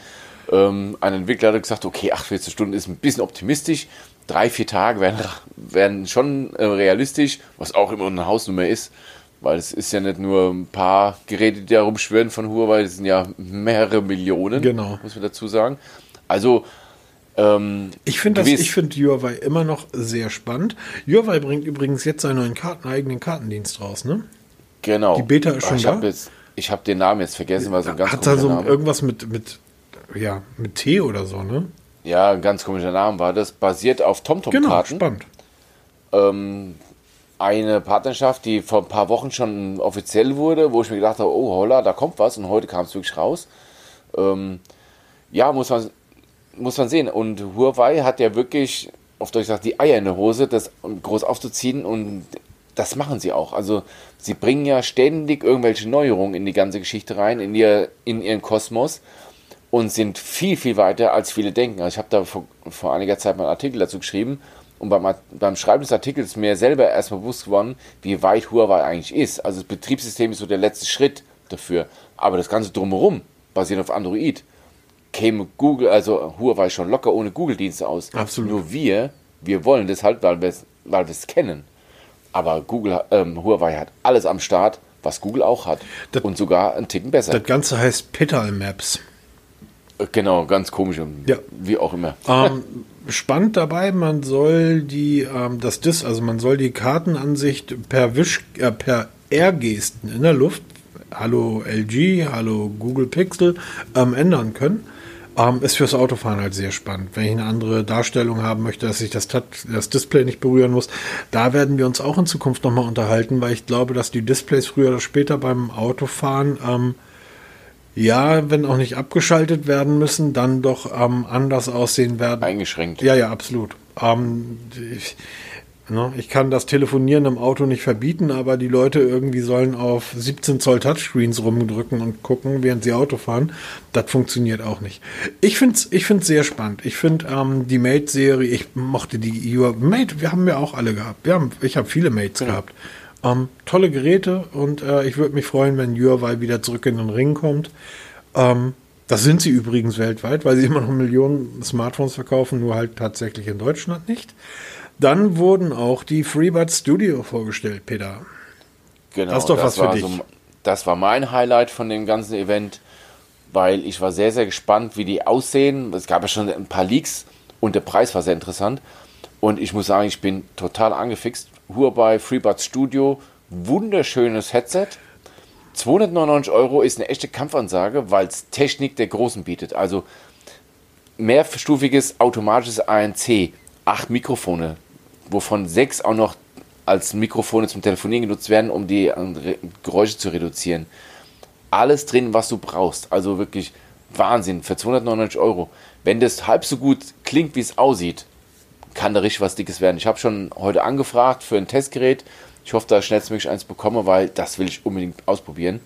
Ähm, ein Entwickler hat gesagt, okay, 48 Stunden ist ein bisschen optimistisch. Drei, vier Tage wären, wären schon äh, realistisch, was auch immer eine Hausnummer ist. Weil es ist ja nicht nur ein paar Geräte, die da rumschwören von Huawei, es sind ja mehrere Millionen, genau. muss man dazu sagen. Also ähm, ich finde find Huawei immer noch sehr spannend. Huawei bringt übrigens jetzt seinen neuen Karten, eigenen Kartendienst raus, ne? Genau. Die Beta ist schon ich da. Hab jetzt, ich habe den Namen jetzt vergessen, weil so ein ganz Hat da so Name. irgendwas mit, mit ja, mit T oder so, ne? Ja, ein ganz komischer Name war das. Basiert auf TomTom-Karten. Genau, spannend. Ähm, eine Partnerschaft, die vor ein paar Wochen schon offiziell wurde, wo ich mir gedacht habe, oh holla, da kommt was und heute kam es wirklich raus. Ähm, ja, muss man, muss man sehen. Und Huawei hat ja wirklich, auf Deutsch gesagt, die Eier in der Hose, das groß aufzuziehen und das machen sie auch. Also sie bringen ja ständig irgendwelche Neuerungen in die ganze Geschichte rein, in, ihr, in ihren Kosmos und sind viel, viel weiter, als viele denken. Also ich habe da vor, vor, einiger Zeit mal einen Artikel dazu geschrieben und beim, beim Schreiben des Artikels ist mir selber erstmal bewusst geworden, wie weit Huawei eigentlich ist. Also das Betriebssystem ist so der letzte Schritt dafür. Aber das Ganze drumherum, basiert auf Android, käme Google, also Huawei schon locker ohne Google-Dienste aus. Absolut. Nur wir, wir wollen das halt, weil wir es weil kennen. Aber Google, ähm, Huawei hat alles am Start, was Google auch hat. Das, und sogar einen Ticken besser. Das Ganze heißt Petal Maps. Genau, ganz komisch. Ja. Wie auch immer. Ähm, spannend dabei, man soll die, ähm, das Dis, also man soll die Kartenansicht per Wisch, äh, per R-Gesten in der Luft, hallo LG, hallo Google Pixel, ähm, ändern können. Ähm, ist fürs Autofahren halt sehr spannend. Wenn ich eine andere Darstellung haben möchte, dass ich das, das Display nicht berühren muss, da werden wir uns auch in Zukunft nochmal unterhalten, weil ich glaube, dass die Displays früher oder später beim Autofahren ähm, ja, wenn auch nicht abgeschaltet werden müssen, dann doch ähm, anders aussehen werden. Eingeschränkt. Ja, ja, absolut. Ähm, ich, ne, ich kann das Telefonieren im Auto nicht verbieten, aber die Leute irgendwie sollen auf 17 Zoll Touchscreens rumdrücken und gucken, während sie Auto fahren. Das funktioniert auch nicht. Ich finde es ich find's sehr spannend. Ich finde ähm, die Mate-Serie, ich mochte die Mate, wir haben ja auch alle gehabt. Wir haben, ich habe viele Mates genau. gehabt. Ähm, tolle Geräte und äh, ich würde mich freuen, wenn Huawei wieder zurück in den Ring kommt. Ähm, das sind sie übrigens weltweit, weil sie immer noch Millionen Smartphones verkaufen, nur halt tatsächlich in Deutschland nicht. Dann wurden auch die FreeBuds Studio vorgestellt, Peter. Genau, das ist doch das was für dich. So, das war mein Highlight von dem ganzen Event, weil ich war sehr, sehr gespannt, wie die aussehen. Es gab ja schon ein paar Leaks und der Preis war sehr interessant. Und ich muss sagen, ich bin total angefixt. Huawei FreeBuds Studio, wunderschönes Headset. 299 Euro ist eine echte Kampfansage, weil es Technik der Großen bietet. Also mehrstufiges automatisches ANC, acht Mikrofone, wovon sechs auch noch als Mikrofone zum Telefonieren genutzt werden, um die äh, Geräusche zu reduzieren. Alles drin, was du brauchst. Also wirklich Wahnsinn für 299 Euro. Wenn das halb so gut klingt, wie es aussieht, kann da richtig was Dickes werden. Ich habe schon heute angefragt für ein Testgerät. Ich hoffe, dass ich schnellstmöglich eins bekomme, weil das will ich unbedingt ausprobieren.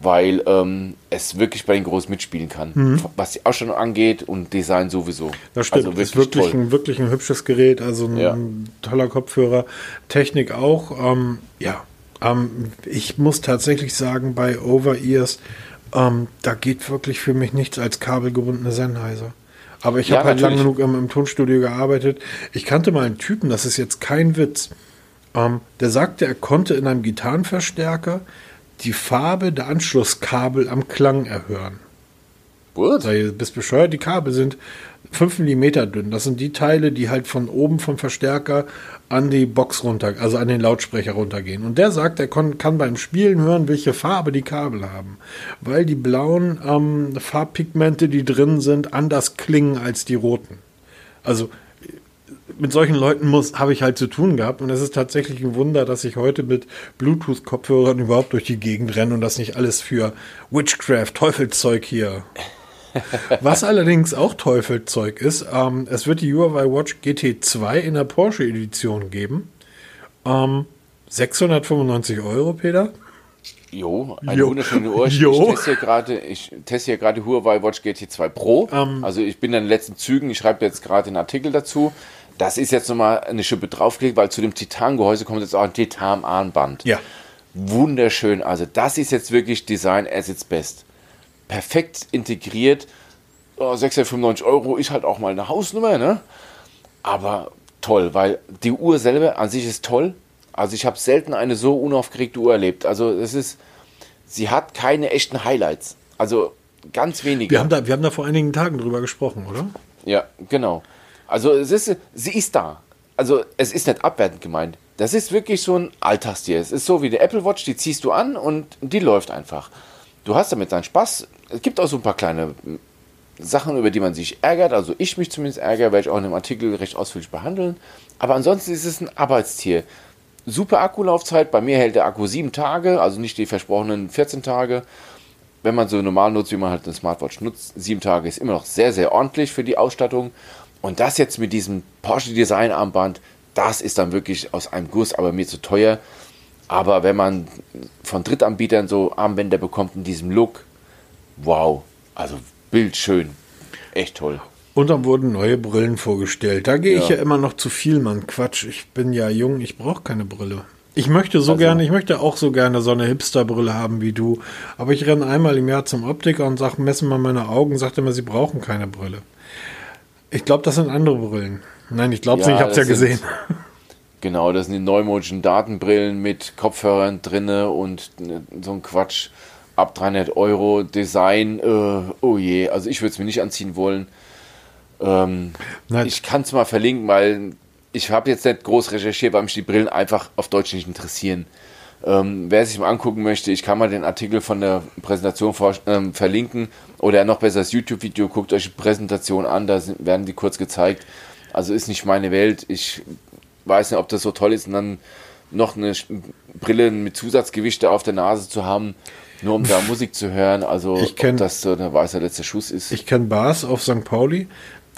Weil ähm, es wirklich bei den Großen mitspielen kann. Mhm. Was die Ausstellung angeht und Design sowieso. Das stimmt. Also wirklich ist wirklich ein, wirklich ein hübsches Gerät, also ein ja. toller Kopfhörer. Technik auch. Ähm, ja, ähm, ich muss tatsächlich sagen, bei Over-Ears, ähm, da geht wirklich für mich nichts als kabelgebundene Sennheiser. Aber ich ja, habe halt lange genug im, im, Tonstudio gearbeitet. Ich kannte mal einen Typen, das ist jetzt kein Witz. Ähm, der sagte, er konnte in einem Gitarrenverstärker die Farbe der Anschlusskabel am Klang erhören. Gut. Du bist bescheuert, die Kabel sind 5 mm dünn. Das sind die Teile, die halt von oben vom Verstärker an die Box runter, also an den Lautsprecher runtergehen. Und der sagt, er kann, beim Spielen hören, welche Farbe die Kabel haben. Weil die blauen ähm, Farbpigmente, die drin sind, anders klingen als die roten. Also mit solchen Leuten habe ich halt zu tun gehabt und es ist tatsächlich ein Wunder, dass ich heute mit Bluetooth-Kopfhörern überhaupt durch die Gegend renne und das nicht alles für Witchcraft, Teufelszeug hier <laughs> was allerdings auch Teufelzeug ist, ähm, es wird die Huawei Watch GT2 in der Porsche Edition geben. Ähm, 695 Euro, Peter. Jo, eine jo. wunderschöne Uhr. <laughs> Ich, ich teste hier gerade, ich teste hier gerade Huawei Watch GT2 Pro. Ähm, also ich bin in den letzten Zügen, ich schreibe jetzt gerade einen Artikel dazu. Das ist jetzt nochmal eine Schippe draufgelegt, weil zu dem Titangehäuse kommt jetzt auch ein Titan-Armband. Ja. Wunderschön. Also das ist jetzt wirklich Design as its best perfekt integriert. Oh, 695 Euro ist halt auch mal eine Hausnummer, ne? Aber toll, weil die Uhr selber an sich ist toll. Also ich habe selten eine so unaufgeregte Uhr erlebt. Also es ist, sie hat keine echten Highlights. Also ganz wenige. Wir haben da, wir haben da vor einigen Tagen drüber gesprochen, oder? Ja, genau. Also es ist, sie ist da. Also es ist nicht abwertend gemeint. Das ist wirklich so ein Alltagstier. Es ist so wie der Apple Watch, die ziehst du an und die läuft einfach. Du hast damit deinen Spaß, es gibt auch so ein paar kleine Sachen, über die man sich ärgert. Also ich mich zumindest ärgere, werde ich auch in dem Artikel recht ausführlich behandeln. Aber ansonsten ist es ein Arbeitstier. Super Akkulaufzeit. Bei mir hält der Akku sieben Tage, also nicht die versprochenen 14 Tage. Wenn man so normal nutzt, wie man halt eine Smartwatch nutzt, sieben Tage ist immer noch sehr, sehr ordentlich für die Ausstattung. Und das jetzt mit diesem Porsche Design Armband, das ist dann wirklich aus einem Guss, aber mir zu teuer. Aber wenn man von Drittanbietern so Armbänder bekommt in diesem Look, wow, also bildschön, echt toll. Und dann wurden neue Brillen vorgestellt. Da gehe ja. ich ja immer noch zu viel, Mann. Quatsch, ich bin ja jung, ich brauche keine Brille. Ich möchte so also. gerne, ich möchte auch so gerne so eine Hipster-Brille haben wie du. Aber ich renne einmal im Jahr zum Optiker und sage, messen mal meine Augen, sagt immer, sie brauchen keine Brille. Ich glaube, das sind andere Brillen. Nein, ich glaube ja, nicht, ich habe es ja gesehen. <laughs> Genau, das sind die neumodischen Datenbrillen mit Kopfhörern drinne und so ein Quatsch ab 300 Euro Design, äh, oh je, also ich würde es mir nicht anziehen wollen. Ähm, ich kann es mal verlinken, weil ich habe jetzt nicht groß recherchiert, weil mich die Brillen einfach auf Deutsch nicht interessieren. Ähm, wer sich mal angucken möchte, ich kann mal den Artikel von der Präsentation vor, ähm, verlinken oder noch besser das YouTube-Video, guckt euch die Präsentation an, da sind, werden die kurz gezeigt. Also ist nicht meine Welt. Ich weiß nicht, ob das so toll ist und dann noch eine Brille mit Zusatzgewichte auf der Nase zu haben, nur um da <laughs> Musik zu hören. Also ich kenn, ob das so der weiße letzte Schuss ist. Ich kenne Bars auf St. Pauli,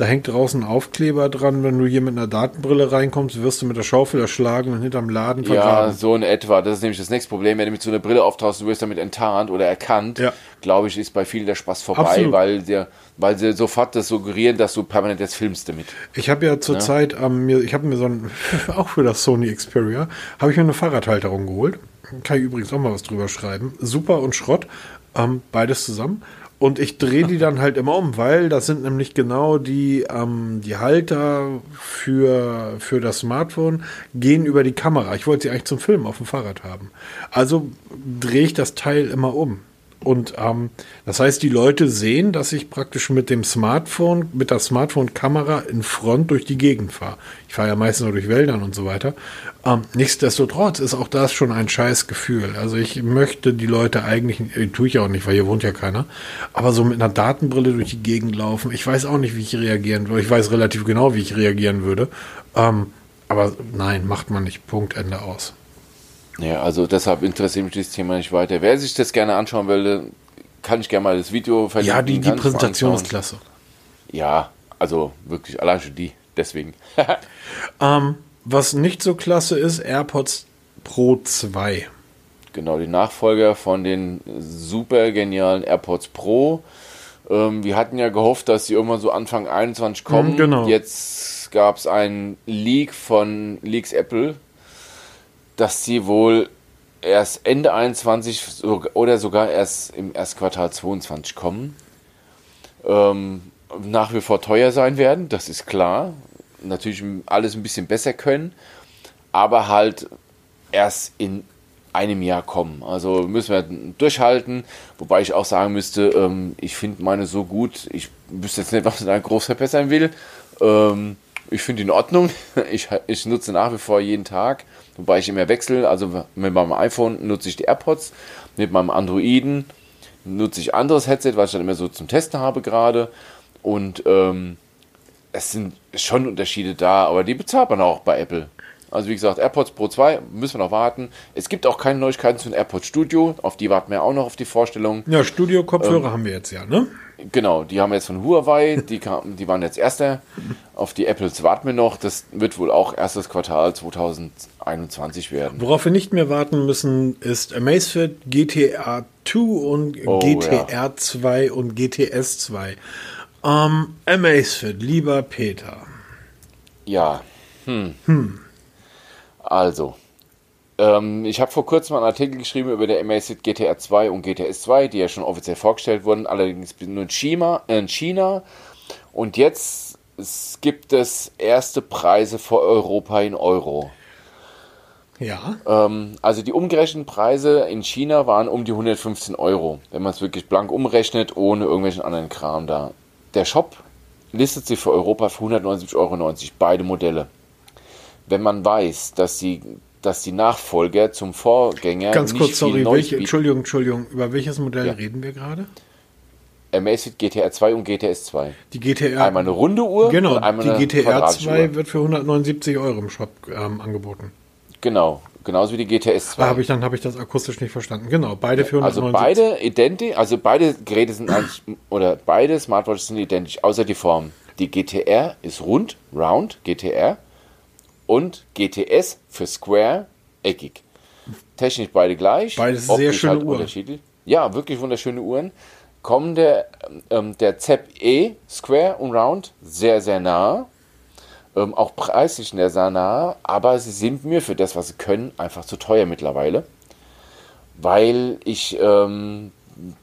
da hängt draußen ein Aufkleber dran, wenn du hier mit einer Datenbrille reinkommst, wirst du mit der Schaufel erschlagen und hinterm Laden vergraben. Ja, so in etwa. Das ist nämlich das nächste Problem. Wenn du mit so einer Brille auftauchst, du wirst damit enttarnt oder erkannt, ja. glaube ich, ist bei vielen der Spaß vorbei, weil, der, weil sie sofort das suggerieren, dass du permanent jetzt filmst damit. Ich habe ja zurzeit, ja? ähm, ich habe mir so ein, <laughs> auch für das Sony Xperia, habe ich mir eine Fahrradhalterung geholt. Kann ich übrigens auch mal was drüber schreiben. Super und Schrott, ähm, beides zusammen. Und ich drehe die dann halt immer um, weil das sind nämlich genau die, ähm, die Halter für, für das Smartphone, gehen über die Kamera. Ich wollte sie eigentlich zum Filmen auf dem Fahrrad haben. Also drehe ich das Teil immer um. Und ähm, das heißt, die Leute sehen, dass ich praktisch mit dem Smartphone, mit der Smartphone-Kamera in Front durch die Gegend fahre. Ich fahre ja meistens nur durch Wäldern und so weiter. Ähm, nichtsdestotrotz ist auch das schon ein scheiß Gefühl. Also ich möchte die Leute eigentlich, äh, tue ich auch nicht, weil hier wohnt ja keiner, aber so mit einer Datenbrille durch die Gegend laufen, ich weiß auch nicht, wie ich reagieren würde. Ich weiß relativ genau, wie ich reagieren würde. Ähm, aber nein, macht man nicht. Punkt, Ende aus. Ja, also deshalb interessiert mich das Thema nicht weiter. Wer sich das gerne anschauen will, kann ich gerne mal das Video verlinken. Ja, die, die Präsentation ist klasse. Ja, also wirklich allein schon die, deswegen. <laughs> ähm, was nicht so klasse ist, AirPods Pro 2. Genau, die Nachfolger von den super genialen AirPods Pro. Ähm, wir hatten ja gehofft, dass sie irgendwann so Anfang 21 kommen. Mhm, genau. Jetzt gab es einen Leak von Leaks Apple, dass sie wohl erst Ende 21 oder sogar erst im Erstquartal 22 kommen. Ähm, nach wie vor teuer sein werden, das ist klar. Natürlich alles ein bisschen besser können, aber halt erst in einem Jahr kommen. Also müssen wir durchhalten, wobei ich auch sagen müsste, ähm, ich finde meine so gut, ich wüsste jetzt nicht, was ich da groß verbessern will. Ähm, ich finde in Ordnung. <laughs> Ich, ich nutze nach wie vor jeden Tag wobei ich immer wechsle. Also mit meinem iPhone nutze ich die AirPods, mit meinem Androiden nutze ich anderes Headset, was ich dann immer so zum Testen habe gerade. Und ähm, es sind schon Unterschiede da, aber die bezahlt man auch bei Apple. Also wie gesagt, AirPods Pro 2 müssen wir noch warten. Es gibt auch keine Neuigkeiten zu den AirPods Studio, auf die warten wir auch noch auf die Vorstellung. Ja, Studio-Kopfhörer ähm, haben wir jetzt ja, ne? Genau, die haben wir jetzt von Huawei, die, kam, die waren jetzt erster. Auf die Apples warten wir noch. Das wird wohl auch erstes Quartal 2021 werden. Worauf wir nicht mehr warten müssen, ist Amazfit GTR 2 und oh, GTR ja. 2 und GTS 2. Ähm, Amazfit, lieber Peter. Ja. Hm. Hm. Also, ähm, ich habe vor kurzem einen Artikel geschrieben über der Amazfit GTR 2 und GTS 2, die ja schon offiziell vorgestellt wurden, allerdings nur in China. In China. Und jetzt gibt es erste Preise für Europa in Euro. Ja. Ähm, also die umgerechneten Preise in China waren um die 115 Euro, wenn man es wirklich blank umrechnet, ohne irgendwelchen anderen Kram da. Der Shop listet sie für Europa für 179,90 Euro, beide Modelle. Wenn man weiß, dass die dass die Nachfolger zum Vorgänger. Ganz kurz, sorry, welche, Entschuldigung, Entschuldigung, über welches Modell ja. reden wir gerade? Amazfit GTR 2 und GTS 2. Die GTR. Einmal eine runde Uhr. Genau, die GTR 2 wird für 179 Euro im Shop ähm, angeboten. Genau, genauso wie die GTS 2. Ah, habe ich dann habe ich das akustisch nicht verstanden. Genau, beide für 179. Also beide identisch, also beide Geräte sind oder beide Smartwatches sind identisch, außer die Form. Die GTR ist rund, round, GTR und GTS für Square eckig. Technisch beide gleich. Beide sehr schöne halt Uhren. Unterschiedlich. Ja, wirklich wunderschöne Uhren. Kommen der, ähm, der ZEP E Square und Round sehr, sehr nah. Ähm, auch preislich sehr nah, aber sie sind mir für das, was sie können, einfach zu teuer mittlerweile. Weil ich ähm,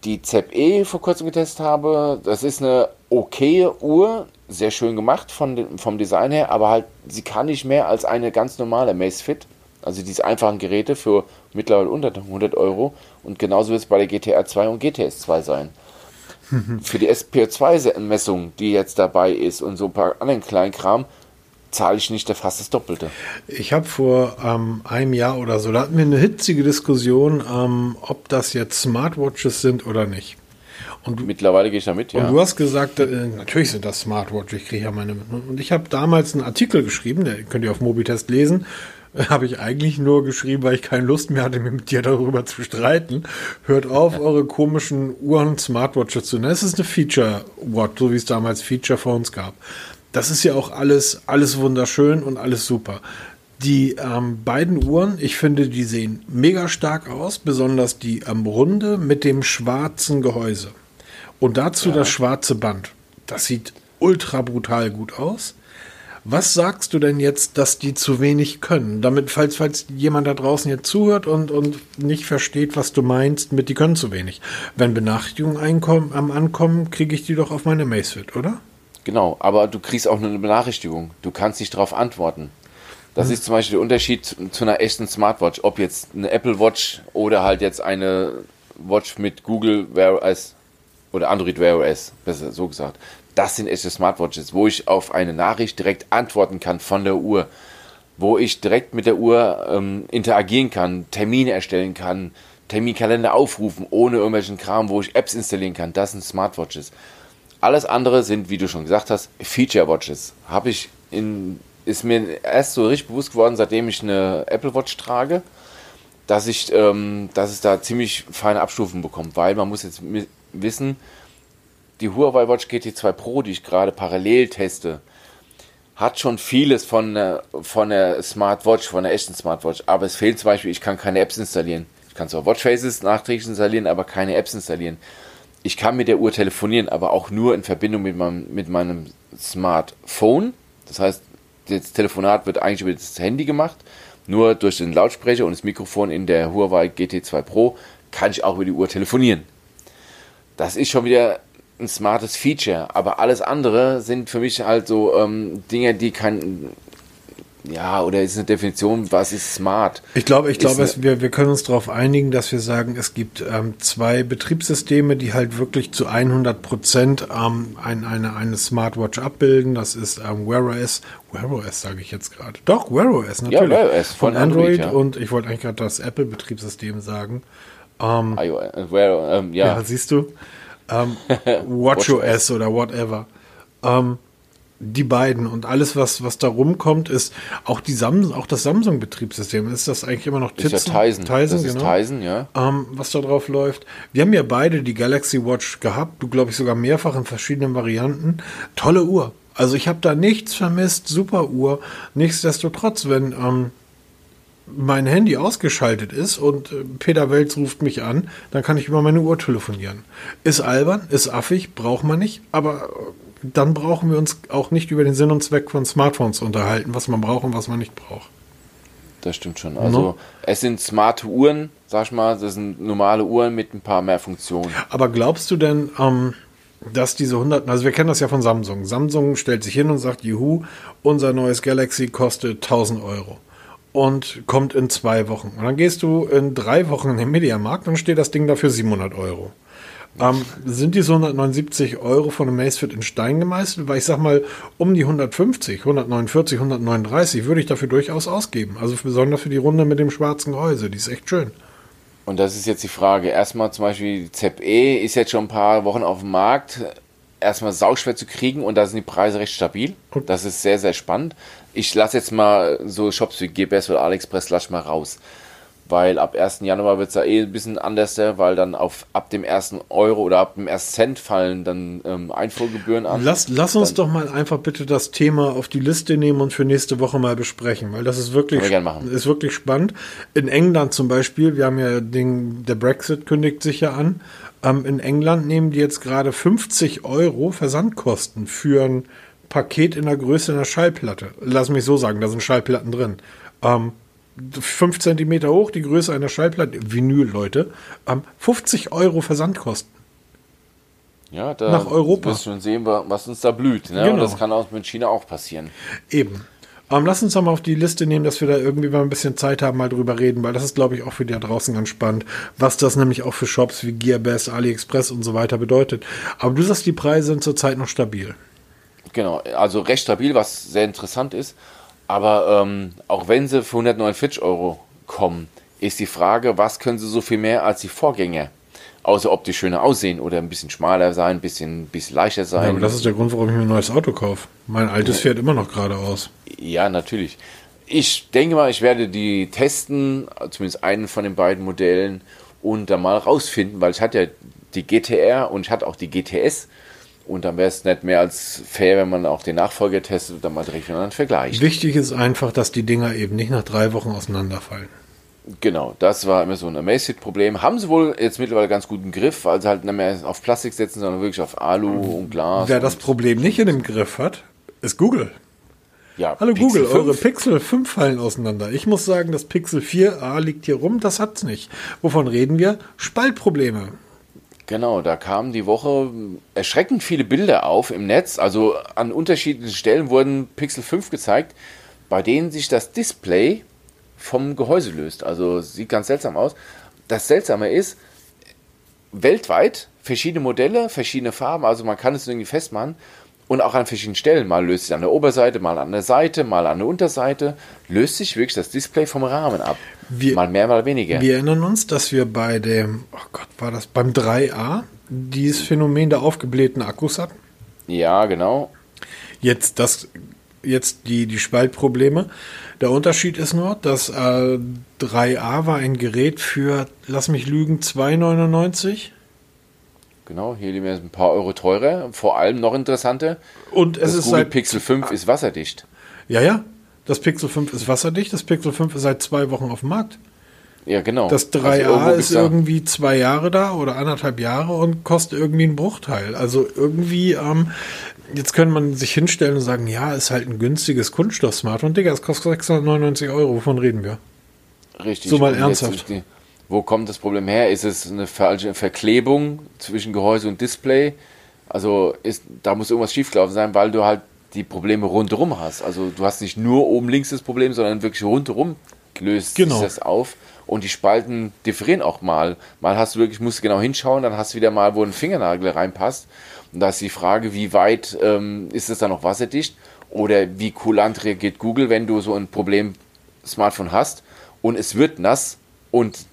die ZEP E vor kurzem getestet habe. Das ist eine okay Uhr, sehr schön gemacht von, vom Design her, aber halt, sie kann nicht mehr als eine ganz normale Macefit. Also diese einfachen Geräte für mittlerweile unter 100 Euro. Und genauso wird es bei der GTR 2 und GTS 2 sein. für die SPO2-Messung, die jetzt dabei ist und so ein paar anderen kleinen Kram, zahle ich nicht fast das Doppelte. Ich habe vor ähm, einem Jahr oder so, da hatten wir eine hitzige Diskussion, ähm, ob das jetzt Smartwatches sind oder nicht. Und Mittlerweile gehe ich da mit, ja. Und du hast gesagt, äh, natürlich sind das Smartwatches, ich kriege ja meine. Und ich habe damals einen Artikel geschrieben, den könnt ihr auf Mobitest lesen, habe ich eigentlich nur geschrieben, weil ich keine Lust mehr hatte, <laughs> mit dir darüber zu streiten. Hört auf, eure komischen Uhren Smartwatches zu nennen. Es ist eine Feature Watch, so wie es damals Feature Phones gab. Das ist ja auch alles, alles wunderschön und alles super. Die ähm, beiden Uhren, ich finde, die sehen mega stark aus, besonders die am ähm, Runde mit dem schwarzen Gehäuse. Und dazu ja. das schwarze Band. Das sieht ultra brutal gut aus. Was sagst du denn jetzt, dass die zu wenig können? Damit, falls, falls jemand da draußen jetzt zuhört und, und nicht versteht, was du meinst, mit die können zu wenig. Wenn Benachrichtigungen einkommen, am Ankommen, kriege ich die doch auf meine Macefit, oder? Genau, aber du kriegst auch eine Benachrichtigung. Du kannst nicht darauf antworten. Das hm. ist zum Beispiel der Unterschied zu einer echten Smartwatch. Ob jetzt eine Apple Watch oder halt jetzt eine Watch mit Google Wear OS oder Android Wear OS, besser so gesagt das sind echte Smartwatches, wo ich auf eine Nachricht direkt antworten kann von der Uhr, wo ich direkt mit der Uhr ähm, interagieren kann, Termine erstellen kann, Terminkalender aufrufen, ohne irgendwelchen Kram, wo ich Apps installieren kann. Das sind Smartwatches. Alles andere sind, wie du schon gesagt hast, Feature Watches. Habe ich in, ist mir erst so richtig bewusst geworden, seitdem ich eine Apple Watch trage, dass ich, ähm, dass es da ziemlich feine Abstufen bekommt, weil man muss jetzt wissen, die Huawei Watch GT2 Pro, die ich gerade parallel teste, hat schon vieles von der, von der Smartwatch, von der echten Smartwatch. Aber es fehlt zum Beispiel, ich kann keine Apps installieren. Ich kann zwar Watchfaces nachträglich installieren, aber keine Apps installieren. Ich kann mit der Uhr telefonieren, aber auch nur in Verbindung mit meinem, mit meinem Smartphone. Das heißt, das Telefonat wird eigentlich über das Handy gemacht. Nur durch den Lautsprecher und das Mikrofon in der Huawei GT2 Pro kann ich auch über die Uhr telefonieren. Das ist schon wieder ein smartes Feature, aber alles andere sind für mich halt so ähm, Dinge, die kein ja, oder ist eine Definition, was ist smart? Ich glaube, ich glaube, wir, wir können uns darauf einigen, dass wir sagen, es gibt ähm, zwei Betriebssysteme, die halt wirklich zu 100 Prozent ähm, ein, eine, eine Smartwatch abbilden. Das ist ähm, Wear OS, Wear OS sage ich jetzt gerade. Doch, Wear OS, natürlich. Ja, Wear OS von, von Android, Android ja. und ich wollte eigentlich gerade das Apple-Betriebssystem sagen. Ähm, iOS, Wear, ähm, ja. siehst du ähm, <laughs> WatchOS oder whatever. Ähm, die beiden und alles, was, was da rumkommt, ist auch die Samsung, auch das Samsung-Betriebssystem. Ist das eigentlich immer noch Tizen? Ist ja Tizen. Tizen, das genau. Tizen, ja. Ähm, was da drauf läuft. Wir haben ja beide die Galaxy Watch gehabt, du glaube ich sogar mehrfach in verschiedenen Varianten. Tolle Uhr. Also ich habe da nichts vermisst, super Uhr. Nichtsdestotrotz, wenn ähm, mein Handy ausgeschaltet ist und äh, Peter Welz ruft mich an, dann kann ich über meine Uhr telefonieren. Ist albern, ist affig, braucht man nicht, aber äh, dann brauchen wir uns auch nicht über den Sinn und Zweck von Smartphones unterhalten, was man braucht und was man nicht braucht. Das stimmt schon. Also no? es sind smarte Uhren, sag ich mal, das sind normale Uhren mit ein paar mehr Funktionen. Aber glaubst du denn, ähm, dass diese 100, also wir kennen das ja von Samsung. Samsung stellt sich hin und sagt, juhu, unser neues Galaxy kostet 1000 Euro und kommt in zwei Wochen. Und dann gehst du in drei Wochen in den Mediamarkt und steht das Ding dafür 700 Euro. Ähm, sind diese 179 Euro von einem Macefit in Stein gemeißelt? Weil ich sag mal, um die 150, 149, 139 würde ich dafür durchaus ausgeben. Also besonders für die Runde mit dem schwarzen Gehäuse. Die ist echt schön. Und das ist jetzt die Frage. Erstmal zum Beispiel die ZE ist jetzt schon ein paar Wochen auf dem Markt. Erstmal sauschwer zu kriegen und da sind die Preise recht stabil. Das ist sehr, sehr spannend ich lasse jetzt mal so Shops wie GBS oder AliExpress lass mal raus. Weil ab 1. Januar wird es ja eh ein bisschen anders, weil dann auf ab dem ersten Euro oder ab dem ersten Cent fallen dann ähm, Einfuhrgebühren an. Lass, lass uns dann, doch mal einfach bitte das Thema auf die Liste nehmen und für nächste Woche mal besprechen, weil das ist wirklich, ist wirklich spannend. In England zum Beispiel, wir haben ja den, der Brexit kündigt sich ja an. Ähm, in England nehmen die jetzt gerade 50 Euro Versandkosten für ein Paket in der Größe einer Schallplatte. Lass mich so sagen, da sind Schallplatten drin. Ähm, 5 cm hoch, die Größe einer Schallplatte, Vinyl, Leute. Ähm, 50 Euro Versandkosten. Ja, da nach Europa. wirst du sehen, was uns da blüht. Ne? Genau. Und das kann auch mit China auch passieren. Eben. Ähm, lass uns doch mal auf die Liste nehmen, dass wir da irgendwie mal ein bisschen Zeit haben, mal drüber reden, weil das ist, glaube ich, auch für die da draußen ganz spannend, was das nämlich auch für Shops wie Gearbest, AliExpress und so weiter bedeutet. Aber du sagst, die Preise sind zurzeit noch stabil. Genau, also recht stabil, was sehr interessant ist. Aber ähm, auch wenn sie für 149 Euro kommen, ist die Frage, was können sie so viel mehr als die Vorgänger? Außer ob die schöner aussehen oder ein bisschen schmaler sein, ein bisschen, bisschen leichter sein. Ja, aber das ist der Grund, warum ich mir ein neues Auto kaufe. Mein altes fährt immer noch geradeaus. Ja, natürlich. Ich denke mal, ich werde die testen, zumindest einen von den beiden Modellen, und dann mal rausfinden, weil ich hatte ja die GTR und ich hatte auch die GTS. Und dann wäre es nicht mehr als fair, wenn man auch den Nachfolger testet und dann mal direkt miteinander vergleicht. Wichtig ist einfach, dass die Dinger eben nicht nach drei Wochen auseinanderfallen. Genau, das war immer so ein Amazfit-Problem. Haben sie wohl jetzt mittlerweile ganz guten Griff, weil sie halt nicht mehr auf Plastik setzen, sondern wirklich auf Alu und Glas. Wer das Problem nicht in dem Griff hat, ist Google. Ja, Hallo Pixel Google, 5. eure Pixel 5 fallen auseinander. Ich muss sagen, das Pixel 4a liegt hier rum, das hat's nicht. Wovon reden wir? Spaltprobleme. Genau, da kamen die Woche erschreckend viele Bilder auf im Netz. Also an unterschiedlichen Stellen wurden Pixel 5 gezeigt, bei denen sich das Display vom Gehäuse löst. Also sieht ganz seltsam aus. Das Seltsame ist, weltweit verschiedene Modelle, verschiedene Farben, also man kann es irgendwie festmachen und auch an verschiedenen Stellen. Mal löst sich an der Oberseite, mal an der Seite, mal an der Unterseite, löst sich wirklich das Display vom Rahmen ab. Wir, mal mehr, mal weniger. Wir erinnern uns, dass wir bei dem, oh Gott, war das beim 3a, dieses Phänomen der aufgeblähten Akkus hatten? Ja, genau. Jetzt das, jetzt die, die Spaltprobleme. Der Unterschied ist nur, dass äh, 3a war ein Gerät für, lass mich lügen, 2,99 Genau, hier liegen wir ein paar Euro teurer. Vor allem noch interessanter. Und es das ist Google seit Pixel 5 ist wasserdicht. Ja, ja. Das Pixel 5 ist wasserdicht. Das Pixel 5 ist seit zwei Wochen auf dem Markt. Ja, genau. Das 3A also ist irgendwie zwei Jahre da oder anderthalb Jahre und kostet irgendwie einen Bruchteil. Also irgendwie, ähm, jetzt könnte man sich hinstellen und sagen, ja, ist halt ein günstiges Kunststoff-Smartphone. Digga, es kostet 699 Euro. Wovon reden wir? Richtig. So mal ernsthaft. Wo kommt das Problem her? Ist es eine falsche Verklebung zwischen Gehäuse und Display? Also ist, da muss irgendwas schiefgelaufen sein, weil du halt die Probleme rundherum hast. Also du hast nicht nur oben links das Problem, sondern wirklich rundherum löst genau. das auf. Und die Spalten differieren auch mal. Mal hast du wirklich, musst du genau hinschauen, dann hast du wieder mal, wo ein Fingernagel reinpasst. Und da ist die Frage, wie weit ähm, ist es dann noch wasserdicht? Oder wie kulant reagiert Google, wenn du so ein Problem Smartphone hast und es wird nass und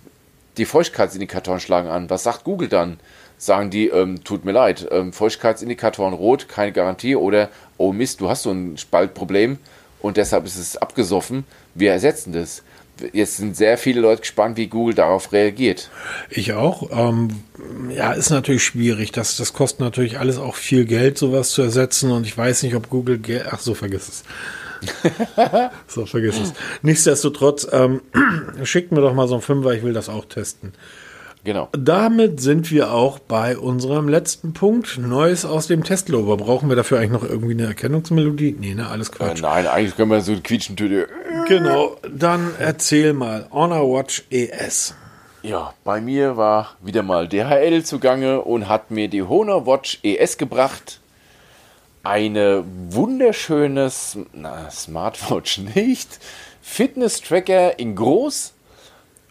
die Feuchtigkeitsindikatoren schlagen an. Was sagt Google dann? Sagen die, ähm, tut mir leid, ähm, Feuchtigkeitsindikatoren rot, keine Garantie oder oh Mist, du hast so ein Spaltproblem und deshalb ist es abgesoffen. Wir ersetzen das. Jetzt sind sehr viele Leute gespannt, wie Google darauf reagiert. Ich auch. Ähm, ja, ist natürlich schwierig. Das, das kostet natürlich alles auch viel Geld, sowas zu ersetzen. Und ich weiß nicht, ob Google Geld. Ach so, vergiss es. <laughs> so, vergiss es. Nichtsdestotrotz, ähm, <clears throat> schickt mir doch mal so ein Fünfer, ich will das auch testen. Genau. Damit sind wir auch bei unserem letzten Punkt. Neues aus dem Testlober. Brauchen wir dafür eigentlich noch irgendwie eine Erkennungsmelodie? Nee, ne? Alles Quatsch. Äh, nein, eigentlich können wir so quietschen. Genau. Dann erzähl mal. Honor Watch ES. Ja, bei mir war wieder mal DHL zugange und hat mir die Honor Watch ES gebracht eine wunderschöne na, Smartwatch <laughs> nicht. Fitness-Tracker in groß.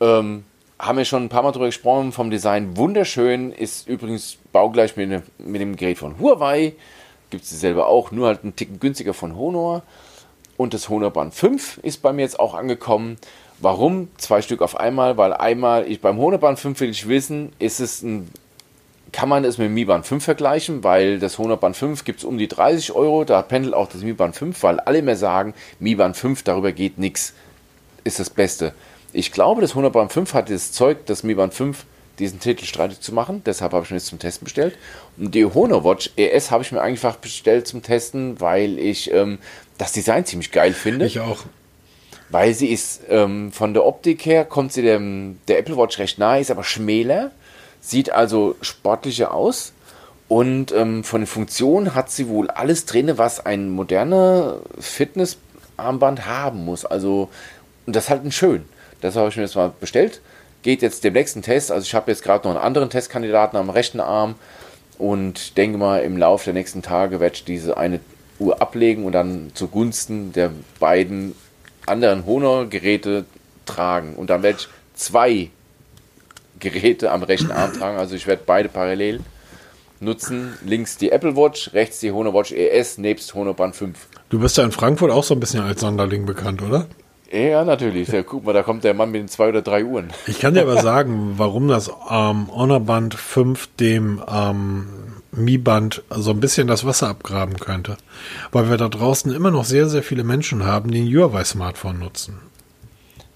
Ähm, haben wir schon ein paar Mal drüber gesprochen, vom Design wunderschön. Ist übrigens baugleich mit, mit dem Gerät von Huawei. Gibt es selber auch, nur halt einen Ticken günstiger von Honor. Und das Honor Band 5 ist bei mir jetzt auch angekommen. Warum? Zwei Stück auf einmal, weil einmal, ich beim Honor Band 5 will ich wissen, ist es ein kann man es mit dem Mi Band 5 vergleichen, weil das Honor Band 5 gibt es um die 30 Euro. Da pendelt auch das Mi Band 5, weil alle mehr sagen, Mi Band 5, darüber geht nichts. Ist das Beste. Ich glaube, das Honor Band 5 hat das Zeug, das Mi Band 5 diesen Titel streitig zu machen. Deshalb habe ich mir jetzt zum Testen bestellt. Und die Honor Watch ES habe ich mir einfach bestellt zum Testen, weil ich ähm, das Design ziemlich geil finde. Ich auch. Weil sie ist ähm, von der Optik her, kommt sie dem, der Apple Watch recht nahe, ist aber schmäler Sieht also sportlicher aus. Und ähm, von den Funktionen hat sie wohl alles drin, was ein moderner Fitnessarmband haben muss. Also, und das halt ein schön. Das habe ich mir jetzt mal bestellt. Geht jetzt dem nächsten Test. Also, ich habe jetzt gerade noch einen anderen Testkandidaten am rechten Arm und denke mal, im Laufe der nächsten Tage werde ich diese eine Uhr ablegen und dann zugunsten der beiden anderen Honor-Geräte tragen. Und dann werde ich zwei Geräte am rechten Arm tragen. Also ich werde beide parallel nutzen links die Apple Watch, rechts die Honor Watch ES nebst Honor Band 5. Du bist ja in Frankfurt auch so ein bisschen als Sonderling bekannt, oder? Ja, natürlich. Ja, guck mal, da kommt der Mann mit den zwei oder drei Uhren. Ich kann dir aber <laughs> sagen, warum das ähm, Honor Band 5 dem ähm, Mi-Band so ein bisschen das Wasser abgraben könnte. Weil wir da draußen immer noch sehr, sehr viele Menschen haben, die ein Huawei-Smartphone nutzen.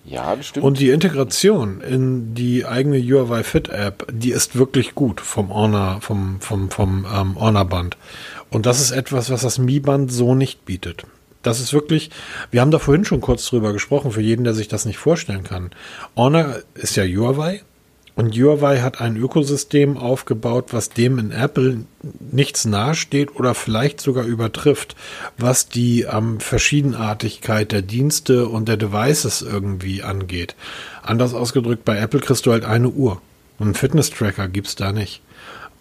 Ja, das stimmt. Und die Integration in die eigene Huawei Fit App, die ist wirklich gut vom Honor, vom, vom, vom ähm, Honor Band. Und das ist etwas, was das Mi Band so nicht bietet. Das ist wirklich, wir haben da vorhin schon kurz drüber gesprochen, für jeden, der sich das nicht vorstellen kann. Honor ist ja Huawei und Huawei hat ein Ökosystem aufgebaut, was dem in Apple nichts nahesteht oder vielleicht sogar übertrifft, was die ähm, Verschiedenartigkeit der Dienste und der Devices irgendwie angeht. Anders ausgedrückt, bei Apple kriegst du halt eine Uhr. Und einen Fitness-Tracker gibt's da nicht.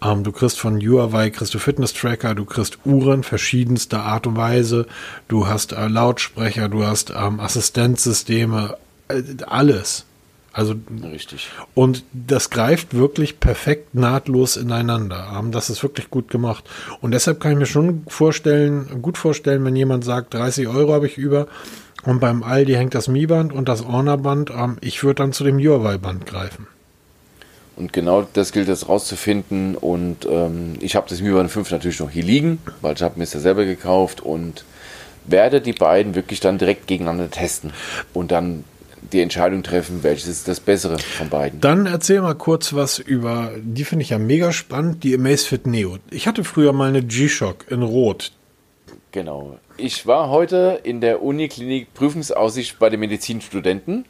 Ähm, du kriegst von Huawei kriegst du Fitness-Tracker, du kriegst Uhren verschiedenster Art und Weise, du hast äh, Lautsprecher, du hast ähm, Assistenzsysteme, äh, alles. Also Richtig. und das greift wirklich perfekt nahtlos ineinander. Das ist wirklich gut gemacht. Und deshalb kann ich mir schon vorstellen, gut vorstellen, wenn jemand sagt, 30 Euro habe ich über und beim Aldi hängt das Mi-Band und das Honor-Band, ähm, ich würde dann zu dem Huawei-Band greifen. Und genau das gilt es rauszufinden. Und ähm, ich habe das Mi Band 5 natürlich noch hier liegen, weil ich habe mir es ja selber gekauft und werde die beiden wirklich dann direkt gegeneinander testen und dann die Entscheidung treffen, welches ist das Bessere von beiden. Dann erzähl mal kurz was über, die finde ich ja mega spannend, die Amazfit Neo. Ich hatte früher mal eine G-Shock in Rot. Genau. Ich war heute in der Uniklinik Prüfungsaussicht bei den Medizinstudenten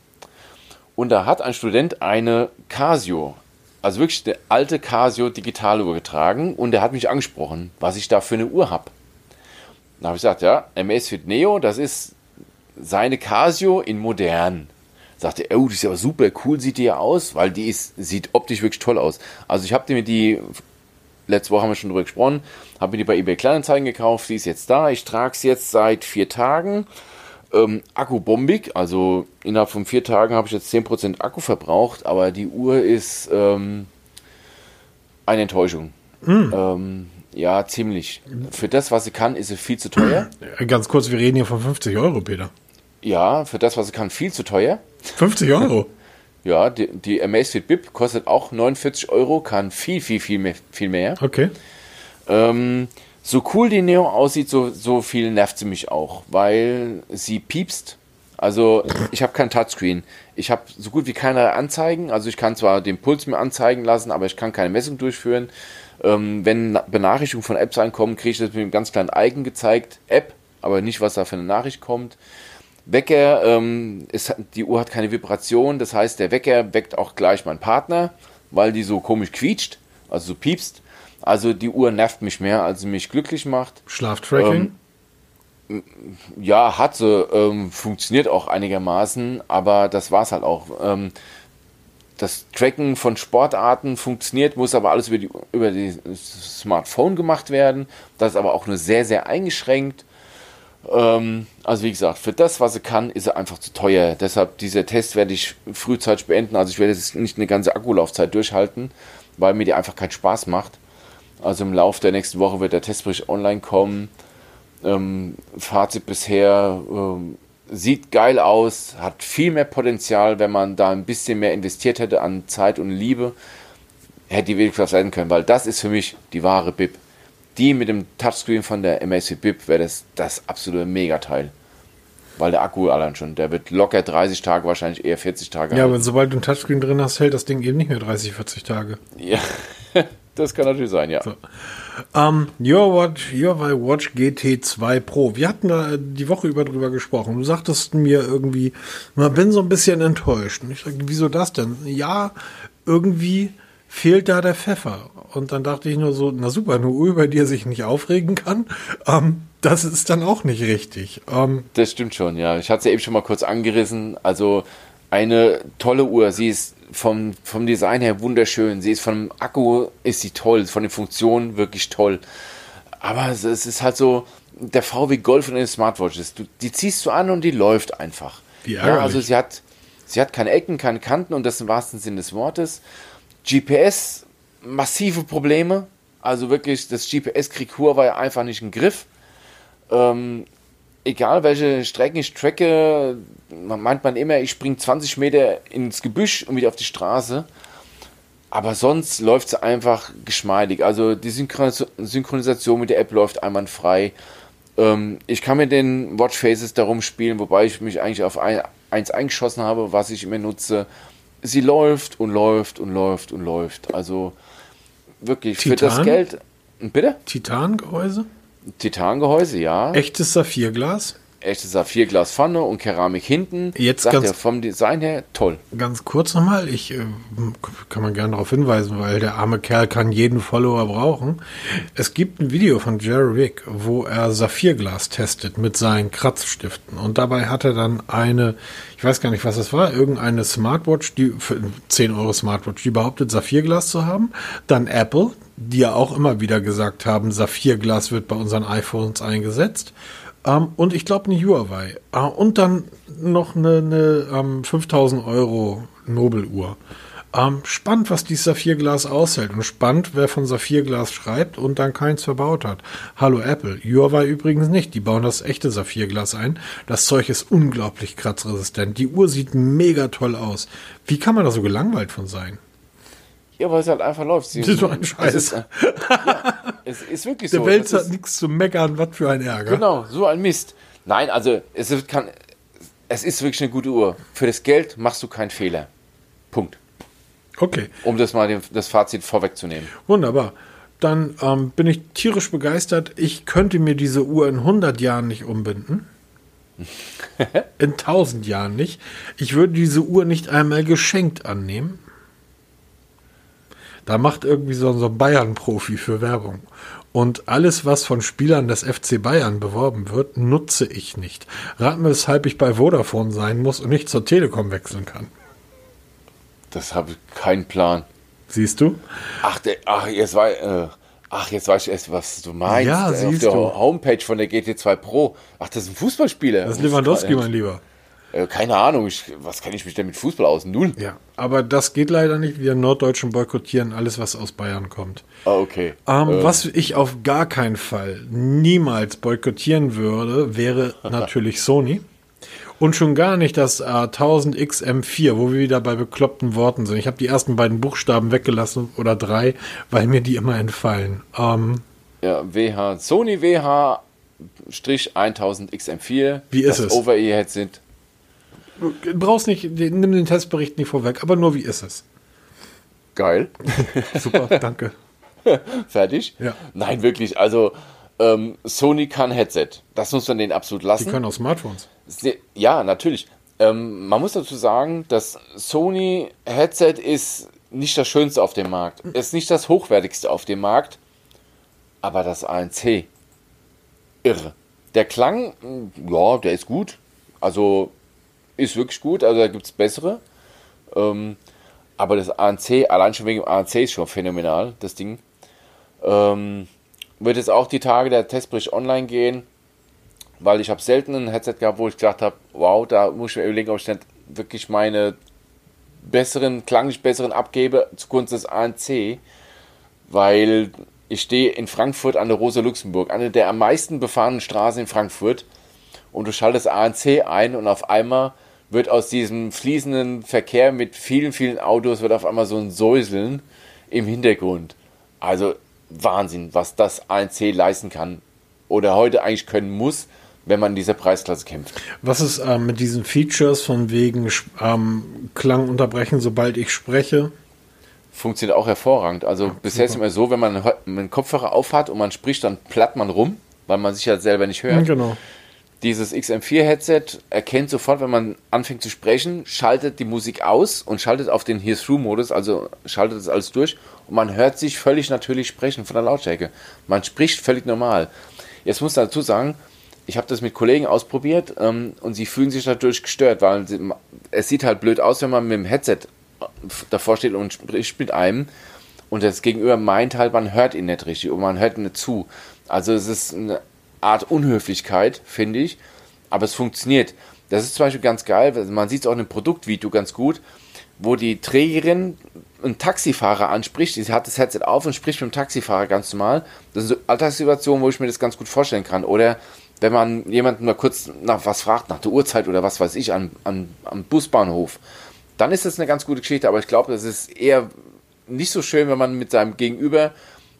und da hat ein Student eine Casio, also wirklich eine alte Casio Digitaluhr getragen und der hat mich angesprochen, was ich da für eine Uhr habe. Da habe ich gesagt, ja, Amazfit Neo, das ist seine Casio in modern. Sagte er, oh, die ist aber super cool, sieht die ja aus, weil die ist, sieht optisch wirklich toll aus. Also ich habe mir die, letzte Woche haben wir schon drüber gesprochen, habe mir die bei eBay Kleinanzeigen gekauft, die ist jetzt da. Ich trage es jetzt seit vier Tagen. Ähm, Akku bombig, also innerhalb von vier Tagen habe ich jetzt 10% Akku verbraucht, aber die Uhr ist ähm, eine Enttäuschung. Ähm, ja, ziemlich. Für das, was sie kann, ist sie viel zu teuer. Ganz kurz, wir reden hier von 50 Euro, Peter. Ja, für das, was sie kann, viel zu teuer. 50 Euro? <laughs> Ja, die, die Amazfit Bip kostet auch 49 Euro, kann viel, viel, viel mehr. Viel mehr. Okay. Ähm, so cool die Neo aussieht, so, so viel nervt sie mich auch, weil sie piepst. Also ich habe kein Touchscreen. Ich habe so gut wie keine Anzeigen. Also ich kann zwar den Puls mir anzeigen lassen, aber ich kann keine Messung durchführen. Ähm, wenn Na- Benachrichtigungen von Apps reinkommen, kriege ich das mit einem ganz kleinen Icon gezeigt. App, aber nicht, was da für eine Nachricht kommt. Wecker, ähm, ist, die Uhr hat keine Vibration, das heißt, der Wecker weckt auch gleich meinen Partner, weil die so komisch quietscht, also so piepst. Also die Uhr nervt mich mehr, als sie mich glücklich macht. Schlaftracking? Ja, hat sie, ähm, funktioniert auch einigermaßen, aber das war's halt auch. Ähm, das Tracken von Sportarten funktioniert, muss aber alles über die über die Smartphone gemacht werden. Das ist aber auch nur sehr, sehr eingeschränkt. Ähm, also wie gesagt, für das, was sie kann, ist sie einfach zu teuer. Deshalb dieser Test werde ich frühzeitig beenden. Also ich werde jetzt nicht eine ganze Akkulaufzeit durchhalten, weil mir die einfach keinen Spaß macht. Also im Laufe der nächsten Woche wird der Testbericht online kommen. Ähm, Fazit bisher ähm, sieht geil aus, hat viel mehr Potenzial, wenn man da ein bisschen mehr investiert hätte an Zeit und Liebe, hätte die wirklich was werden können, weil das ist für mich die wahre BIP. Die mit dem Touchscreen von der Amazfit BIP wäre das das absolute Megateil. Weil der Akku allein schon, der wird locker 30 Tage, wahrscheinlich eher 40 Tage. ja, halten. aber sobald du ein Touchscreen drin hast, hält das Ding eben nicht mehr 30, 40 Tage. ja. <laughs> das kann natürlich sein, ja. Ähm, Your Watch, Huawei Watch GT2 Pro. Wir hatten da die Woche über drüber gesprochen. Du sagtest mir irgendwie, man bin so ein bisschen enttäuscht. Und ich sage, wieso das denn? Ja, irgendwie fehlt da der Pfeffer. Und dann dachte ich nur so, na super, eine Uhr, über die er sich nicht aufregen kann. Ähm, das ist dann auch nicht richtig. Ähm, Das stimmt schon, ja. Ich hatte es ja eben schon mal kurz angerissen. Also eine tolle Uhr. Sie ist vom, vom Design her wunderschön. Sie ist vom Akku ist sie toll, von den Funktionen wirklich toll. Aber es, es ist halt so der VW Golf von den Smartwatches. Du, die ziehst du an und die läuft einfach. Wie ja, also sie hat, sie hat keine Ecken, keine Kanten und das im wahrsten Sinne des Wortes. GPS, massive Probleme. Also wirklich, das GPS kriegt Huawei einfach nicht im Griff. Ähm, egal welche Strecken ich tracke, meint man immer, ich springe 20 Meter ins Gebüsch und wieder auf die Straße. Aber sonst läuft es einfach geschmeidig. Also die Synchronisation mit der App läuft einwandfrei. Ähm, ich kann mit den Watchfaces darum spielen, wobei ich mich eigentlich auf ein, eins eingeschossen habe, was ich immer nutze. Sie läuft und läuft und läuft und läuft. Also wirklich Titan? für das Geld. Bitte? Titangehäuse? Titangehäuse, ja. Echtes Saphirglas? Echtes Saphirglas vorne und Keramik hinten. Jetzt sagt er vom Design her toll. Ganz kurz nochmal, ich äh, kann man gerne darauf hinweisen, weil der arme Kerl kann jeden Follower brauchen. Es gibt ein Video von Jerry Wick, wo er Saphirglas testet mit seinen Kratzstiften und dabei hat er dann eine, ich weiß gar nicht, was das war, irgendeine Smartwatch, die für 10 Euro Smartwatch, die behauptet Saphirglas zu haben. Dann Apple, die ja auch immer wieder gesagt haben, Saphirglas wird bei unseren iPhones eingesetzt. Ähm, und ich glaube eine Huawei. Äh, und dann noch eine, eine ähm, 5000 Euro Nobeluhr. Ähm, spannend, was dieses Saphirglas aushält und spannend, wer von Saphirglas schreibt und dann keins verbaut hat. Hallo Apple. Huawei übrigens nicht. Die bauen das echte Saphirglas ein. Das Zeug ist unglaublich kratzresistent. Die Uhr sieht mega toll aus. Wie kann man da so gelangweilt von sein? Ja, weil es halt einfach läuft. Sie, das ist so ein Scheiß. Ist, äh, ja, es ist wirklich Der so. Der Welt hat nichts zu meckern, was für ein Ärger. Genau, so ein Mist. Nein, also es kann, es ist wirklich eine gute Uhr. Für das Geld machst du keinen Fehler. Punkt. Okay. Um das mal das Fazit vorwegzunehmen. Wunderbar. Dann ähm, bin ich tierisch begeistert. Ich könnte mir diese Uhr in 100 Jahren nicht umbinden. <laughs> in 1000 Jahren nicht. Ich würde diese Uhr nicht einmal geschenkt annehmen. Da macht irgendwie so, so ein Bayern-Profi für Werbung. Und alles, was von Spielern des FC Bayern beworben wird, nutze ich nicht. Rat mir, weshalb ich bei Vodafone sein muss und nicht zur Telekom wechseln kann. Das habe ich keinen Plan. Siehst du? Ach, der, ach jetzt war, äh, ach, jetzt weiß ich erst, was du meinst. Ja, siehst Auf der du. Homepage von der GT2 Pro. Ach, das ist ein Fußballspieler. Das ist Lewandowski, mein Lieber. Äh, keine Ahnung, ich, was kenne ich mich denn mit Fußball aus? Null. Ja, aber das geht leider nicht. Wir Norddeutschen boykottieren alles, was aus Bayern kommt. Ah, okay. Ähm, ähm. Was ich auf gar keinen Fall niemals boykottieren würde, wäre <laughs> natürlich Sony. Und schon gar nicht das äh, 1000XM4, wo wir wieder bei bekloppten Worten sind. Ich habe die ersten beiden Buchstaben weggelassen oder drei, weil mir die immer entfallen. Ähm, ja, WH, Sony WH 1000XM4. Wie ist das es? Over-Ear-Headset brauchst nicht, nimm den Testbericht nicht vorweg, aber nur wie ist es? Geil. <laughs> Super, danke. <laughs> Fertig? Ja. Nein, wirklich. Also ähm, Sony kann Headset. Das muss man denen absolut lassen. Die können auch Smartphones. Ja, natürlich. Ähm, man muss dazu sagen, das Sony Headset ist nicht das Schönste auf dem Markt. Ist nicht das Hochwertigste auf dem Markt. Aber das ANC. Irre. Der Klang, ja, der ist gut. Also ist wirklich gut, also da gibt es bessere. Ähm, aber das ANC, allein schon wegen dem ANC ist schon phänomenal, das Ding. Ähm, wird jetzt auch die Tage der Testbericht online gehen, weil ich habe selten ein Headset gehabt, wo ich gedacht habe, wow, da muss ich mir überlegen, ob ich nicht wirklich meine besseren, klanglich besseren abgebe zugunsten des ANC, weil ich stehe in Frankfurt an der Rosa Luxemburg, eine der am meisten befahrenen Straßen in Frankfurt und du schaltest ANC ein und auf einmal wird aus diesem fließenden Verkehr mit vielen, vielen Autos, wird auf einmal so ein Säuseln im Hintergrund. Also Wahnsinn, was das ANC leisten kann oder heute eigentlich können muss, wenn man in dieser Preisklasse kämpft. Was ist ähm, mit diesen Features von wegen ähm, Klang unterbrechen, sobald ich spreche? Funktioniert auch hervorragend. Also ja, bisher ist es immer so, wenn man einen Kopfhörer aufhat und man spricht, dann platt man rum, weil man sich ja selber nicht hört. Genau. Dieses XM4-Headset erkennt sofort, wenn man anfängt zu sprechen, schaltet die Musik aus und schaltet auf den Hear-Through-Modus, also schaltet es alles durch und man hört sich völlig natürlich sprechen von der Lautstärke. Man spricht völlig normal. Jetzt muss ich dazu sagen, ich habe das mit Kollegen ausprobiert ähm, und sie fühlen sich dadurch gestört, weil sie, es sieht halt blöd aus, wenn man mit dem Headset davor steht und spricht mit einem und das Gegenüber meint halt, man hört ihn nicht richtig und man hört nicht zu. Also es ist eine Art Unhöflichkeit, finde ich. Aber es funktioniert. Das ist zum Beispiel ganz geil. Man sieht es auch in dem Produktvideo ganz gut, wo die Trägerin einen Taxifahrer anspricht, sie hat das Headset auf und spricht mit dem Taxifahrer ganz normal. Das sind so Alltagssituationen, wo ich mir das ganz gut vorstellen kann. Oder wenn man jemanden mal kurz nach was fragt, nach der Uhrzeit oder was weiß ich, am, am, am Busbahnhof, dann ist das eine ganz gute Geschichte. Aber ich glaube, das ist eher nicht so schön, wenn man mit seinem Gegenüber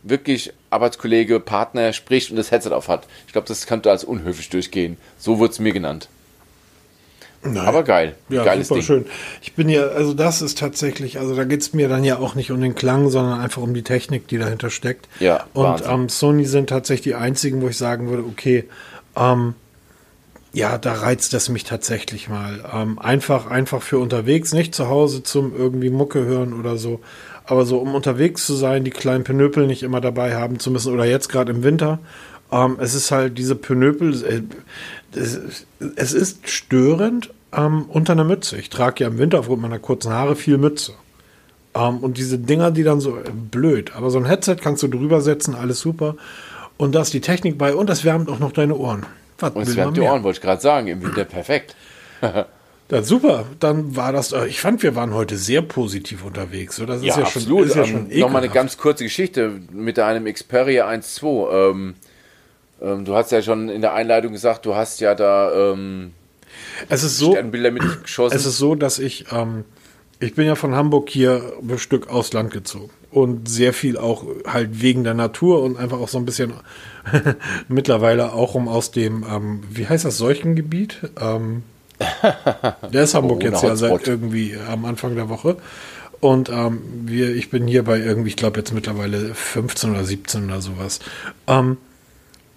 wirklich Arbeitskollege, Partner spricht und das Headset auf hat. Ich glaube, das könnte als unhöflich durchgehen. So wurde es mir genannt. Nein. Aber geil. Ja, Geiles super Ding. schön. Ich bin ja, also das ist tatsächlich, also da geht es mir dann ja auch nicht um den Klang, sondern einfach um die Technik, die dahinter steckt. Ja. Und ähm, Sony sind tatsächlich die einzigen, wo ich sagen würde, okay, ähm, ja, da reizt das mich tatsächlich mal. Ähm, einfach, einfach für unterwegs, nicht zu Hause zum irgendwie Mucke hören oder so. Aber so, um unterwegs zu sein, die kleinen Penöpel nicht immer dabei haben zu müssen oder jetzt gerade im Winter. Ähm, es ist halt diese Penöpel, äh, es, es, ist störend ähm, unter einer Mütze. Ich trage ja im Winter aufgrund meiner kurzen Haare viel Mütze. Ähm, und diese Dinger, die dann so äh, blöd. Aber so ein Headset kannst du drüber setzen, alles super. Und da ist die Technik bei und das wärmt auch noch deine Ohren. Was und es wärmt die Ohren, wollte ich gerade sagen, im Winter perfekt. <clears throat> Ja, super. Dann war das, äh, ich fand, wir waren heute sehr positiv unterwegs. Das ja, ist ja absolut. Schon, ist ja schon ähm, Nochmal eine ganz kurze Geschichte mit einem Xperia 1.2. Ähm, ähm, du hast ja schon in der Einleitung gesagt, du hast ja da ähm, es ist so, Sternbilder mitgeschossen. Es ist so, dass ich, ähm, ich bin ja von Hamburg hier ein Stück aufs Land gezogen. Und sehr viel auch halt wegen der Natur und einfach auch so ein bisschen <laughs> mittlerweile auch um aus dem, ähm, wie heißt das, Seuchengebiet? Ähm, der ist Hamburg jetzt ja seit irgendwie am Anfang der Woche. Und ähm, wir, ich bin hier bei irgendwie, ich glaube jetzt mittlerweile 15 oder 17 oder sowas. Ähm,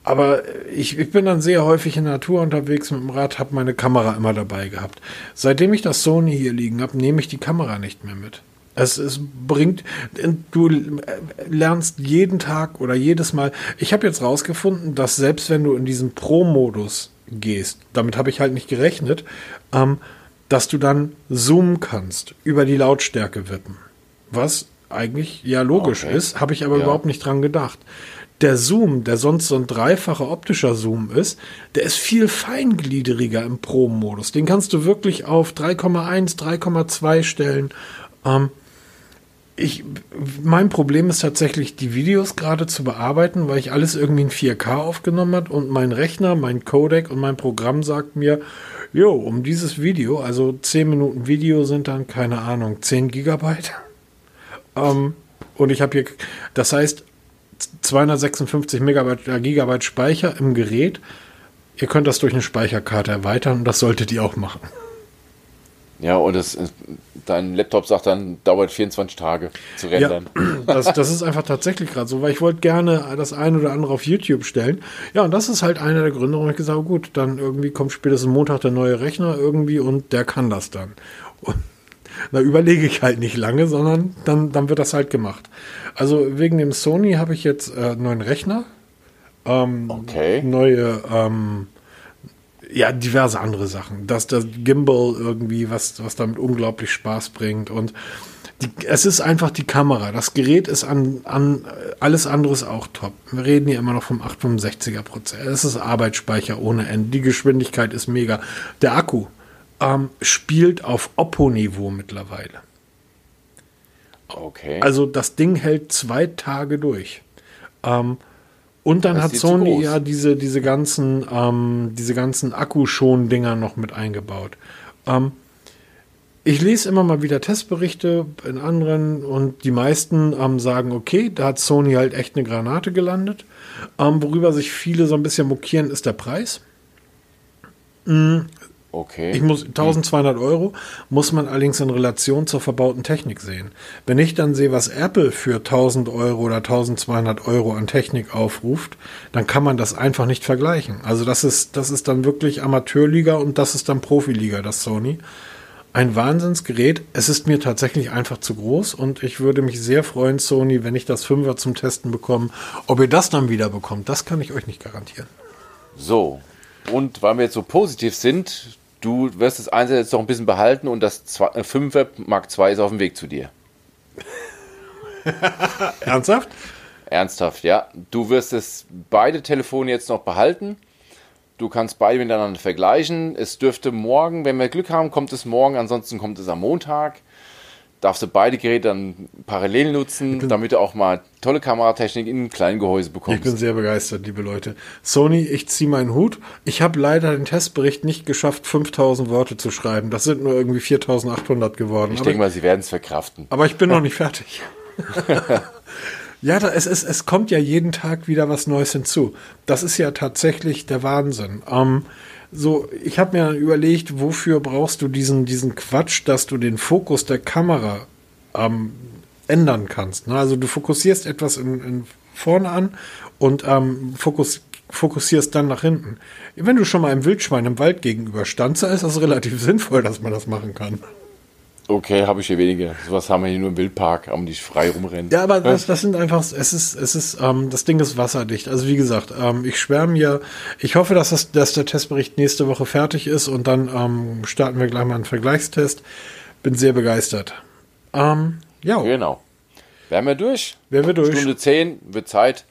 aber ich, ich, bin dann sehr häufig in der Natur unterwegs mit dem Rad, habe meine Kamera immer dabei gehabt. Seitdem ich das Sony hier liegen habe, nehme ich die Kamera nicht mehr mit. Es, es bringt, du lernst jeden Tag oder jedes Mal. Ich habe jetzt rausgefunden, dass selbst wenn du in diesen Pro-Modus gehst, damit habe ich halt nicht gerechnet, ähm, dass du dann zoomen kannst, über die Lautstärke wippen. Was eigentlich ja logisch okay. ist, habe ich aber ja. überhaupt nicht dran gedacht. Der Zoom, der sonst so ein dreifacher optischer Zoom ist, der ist viel feingliedriger im Pro-Modus. Den kannst du wirklich auf 3,1, 3,2 stellen. Ähm, ich, mein Problem ist tatsächlich, die Videos gerade zu bearbeiten, weil ich alles irgendwie in 4K aufgenommen habe und mein Rechner, mein Codec und mein Programm sagt mir, jo, um dieses Video, also 10 Minuten Video sind dann, keine Ahnung, 10 Gigabyte. Ähm, und ich habe hier, das heißt, 256 Megabyte, äh, Gigabyte Speicher im Gerät. Ihr könnt das durch eine Speicherkarte erweitern und das solltet ihr auch machen. Ja, und das, dein Laptop sagt dann, dauert 24 Tage zu rendern. Ja, <clears throat> das, das ist einfach tatsächlich gerade so, weil ich wollte gerne das eine oder andere auf YouTube stellen. Ja, und das ist halt einer der Gründe, warum ich gesagt habe, gut, dann irgendwie kommt spätestens Montag der neue Rechner irgendwie und der kann das dann. Und <laughs> da überlege ich halt nicht lange, sondern dann, dann wird das halt gemacht. Also wegen dem Sony habe ich jetzt äh, neuen Rechner. Ähm, okay. Neue, ähm, ja, diverse andere Sachen. Dass das Gimbal irgendwie, was, was damit unglaublich Spaß bringt. Und die, es ist einfach die Kamera. Das Gerät ist an, an alles anderes auch top. Wir reden hier immer noch vom 865er Prozess. Es ist Arbeitsspeicher ohne Ende. Die Geschwindigkeit ist mega. Der Akku ähm, spielt auf Oppo-Niveau mittlerweile. Okay. Also das Ding hält zwei Tage durch. Ähm, und dann hat Sony ja diese, diese ganzen, ähm, diese ganzen Akkuschon-Dinger noch mit eingebaut. Ähm, ich lese immer mal wieder Testberichte in anderen und die meisten ähm, sagen, okay, da hat Sony halt echt eine Granate gelandet. Ähm, worüber sich viele so ein bisschen mokieren, ist der Preis. Mhm. Okay. Ich muss 1200 Euro muss man allerdings in Relation zur verbauten Technik sehen. Wenn ich dann sehe, was Apple für 1000 Euro oder 1200 Euro an Technik aufruft, dann kann man das einfach nicht vergleichen. Also das ist das ist dann wirklich Amateurliga und das ist dann Profiliga, das Sony. Ein Wahnsinnsgerät. Es ist mir tatsächlich einfach zu groß und ich würde mich sehr freuen, Sony, wenn ich das Fünfer zum Testen bekomme. Ob ihr das dann wieder bekommt, das kann ich euch nicht garantieren. So, und weil wir jetzt so positiv sind, du wirst das Einser jetzt noch ein bisschen behalten und das 5er äh, Mark II ist auf dem Weg zu dir. <laughs> Ernsthaft? Ernsthaft, ja. Du wirst es beide Telefone jetzt noch behalten. Du kannst beide miteinander vergleichen. Es dürfte morgen, wenn wir Glück haben, kommt es morgen, ansonsten kommt es am Montag. Darfst du beide Geräte dann parallel nutzen, damit du auch mal tolle Kameratechnik in einem kleinen Gehäuse bekommst. Ich bin sehr begeistert, liebe Leute. Sony, ich ziehe meinen Hut. Ich habe leider den Testbericht nicht geschafft, 5000 Worte zu schreiben. Das sind nur irgendwie 4800 geworden. Ich denke mal, sie werden es verkraften. Aber ich bin <laughs> noch nicht fertig. <laughs> ja, da, es, es, es kommt ja jeden Tag wieder was Neues hinzu. Das ist ja tatsächlich der Wahnsinn. Ähm, so, ich habe mir überlegt, wofür brauchst du diesen, diesen Quatsch, dass du den Fokus der Kamera ähm, ändern kannst. Ne? Also du fokussierst etwas in, in vorne an und ähm, fokus, fokussierst dann nach hinten. Wenn du schon mal einem Wildschwein im Wald gegenüber standst, ist das relativ <laughs> sinnvoll, dass man das machen kann. Okay, habe ich hier weniger. Sowas haben wir hier nur im Wildpark, um die frei rumrennen. Ja, aber das, das sind einfach, es ist, es ist, ähm, das Ding ist wasserdicht. Also wie gesagt, ähm, ich schwärme ja, ich hoffe, dass, das, dass der Testbericht nächste Woche fertig ist und dann ähm, starten wir gleich mal einen Vergleichstest. Bin sehr begeistert. Ähm, ja. Genau. Wären wir durch? Wären wir durch. Stunde 10 wird Zeit.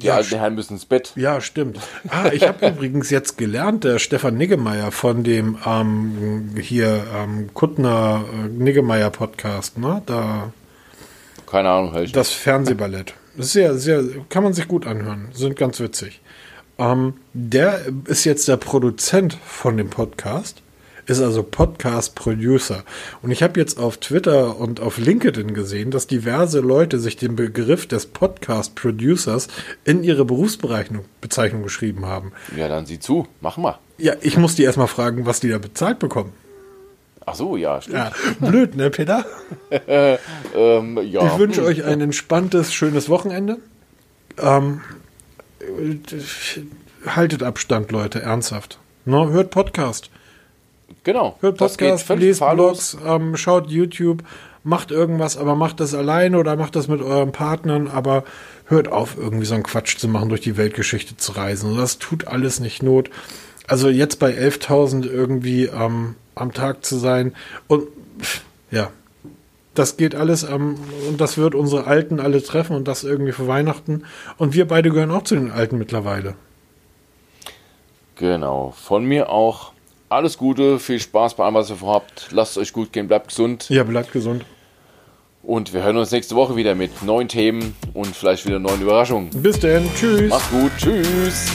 Die Ja, alten Herren müssen ins Bett. Ja, stimmt. Ah, ich habe <laughs> übrigens jetzt gelernt, der Stefan Niggemeier von dem ähm, hier ähm, Kuttner äh, Niggemeier Podcast, ne? Da Keine Ahnung, ich das Fernsehballett. Sehr, sehr, kann man sich gut anhören. Sind ganz witzig. Ähm, der ist jetzt der Produzent von dem Podcast, ist also Podcast-Producer. Und ich habe jetzt auf Twitter und auf LinkedIn gesehen, dass diverse Leute sich den Begriff des Podcast-Producers in ihre Berufsbezeichnung Bezeichnung geschrieben haben. Ja, dann sieh zu. Mach mal. Ja, ich muss die erstmal fragen, was die da bezahlt bekommen. Ach so, ja, stimmt. Ja, blöd, ne, Peter? <laughs> Ähm, ja. Ich wünsche euch ein entspanntes, schönes Wochenende. Ähm, haltet Abstand, Leute, ernsthaft. No, hört Podcast. Genau. Hört Podcast, lest. Blogs, ähm, schaut YouTube, macht irgendwas, aber macht das alleine oder macht das mit euren Partnern, aber hört auf, irgendwie so einen Quatsch zu machen, durch die Weltgeschichte zu reisen. Und das tut alles nicht Not. Also jetzt bei 11.000 irgendwie ähm, am Tag zu sein und ja, das geht alles am, und das wird unsere Alten alle treffen und das irgendwie für Weihnachten. Und wir beide gehören auch zu den Alten mittlerweile. Genau. Von mir auch alles Gute, viel Spaß bei allem, was ihr vorhabt. Lasst es euch gut gehen, bleibt gesund. Ja, bleibt gesund. Und wir hören uns nächste Woche wieder mit neuen Themen und vielleicht wieder neuen Überraschungen. Bis denn. Tschüss. Macht's gut. Tschüss.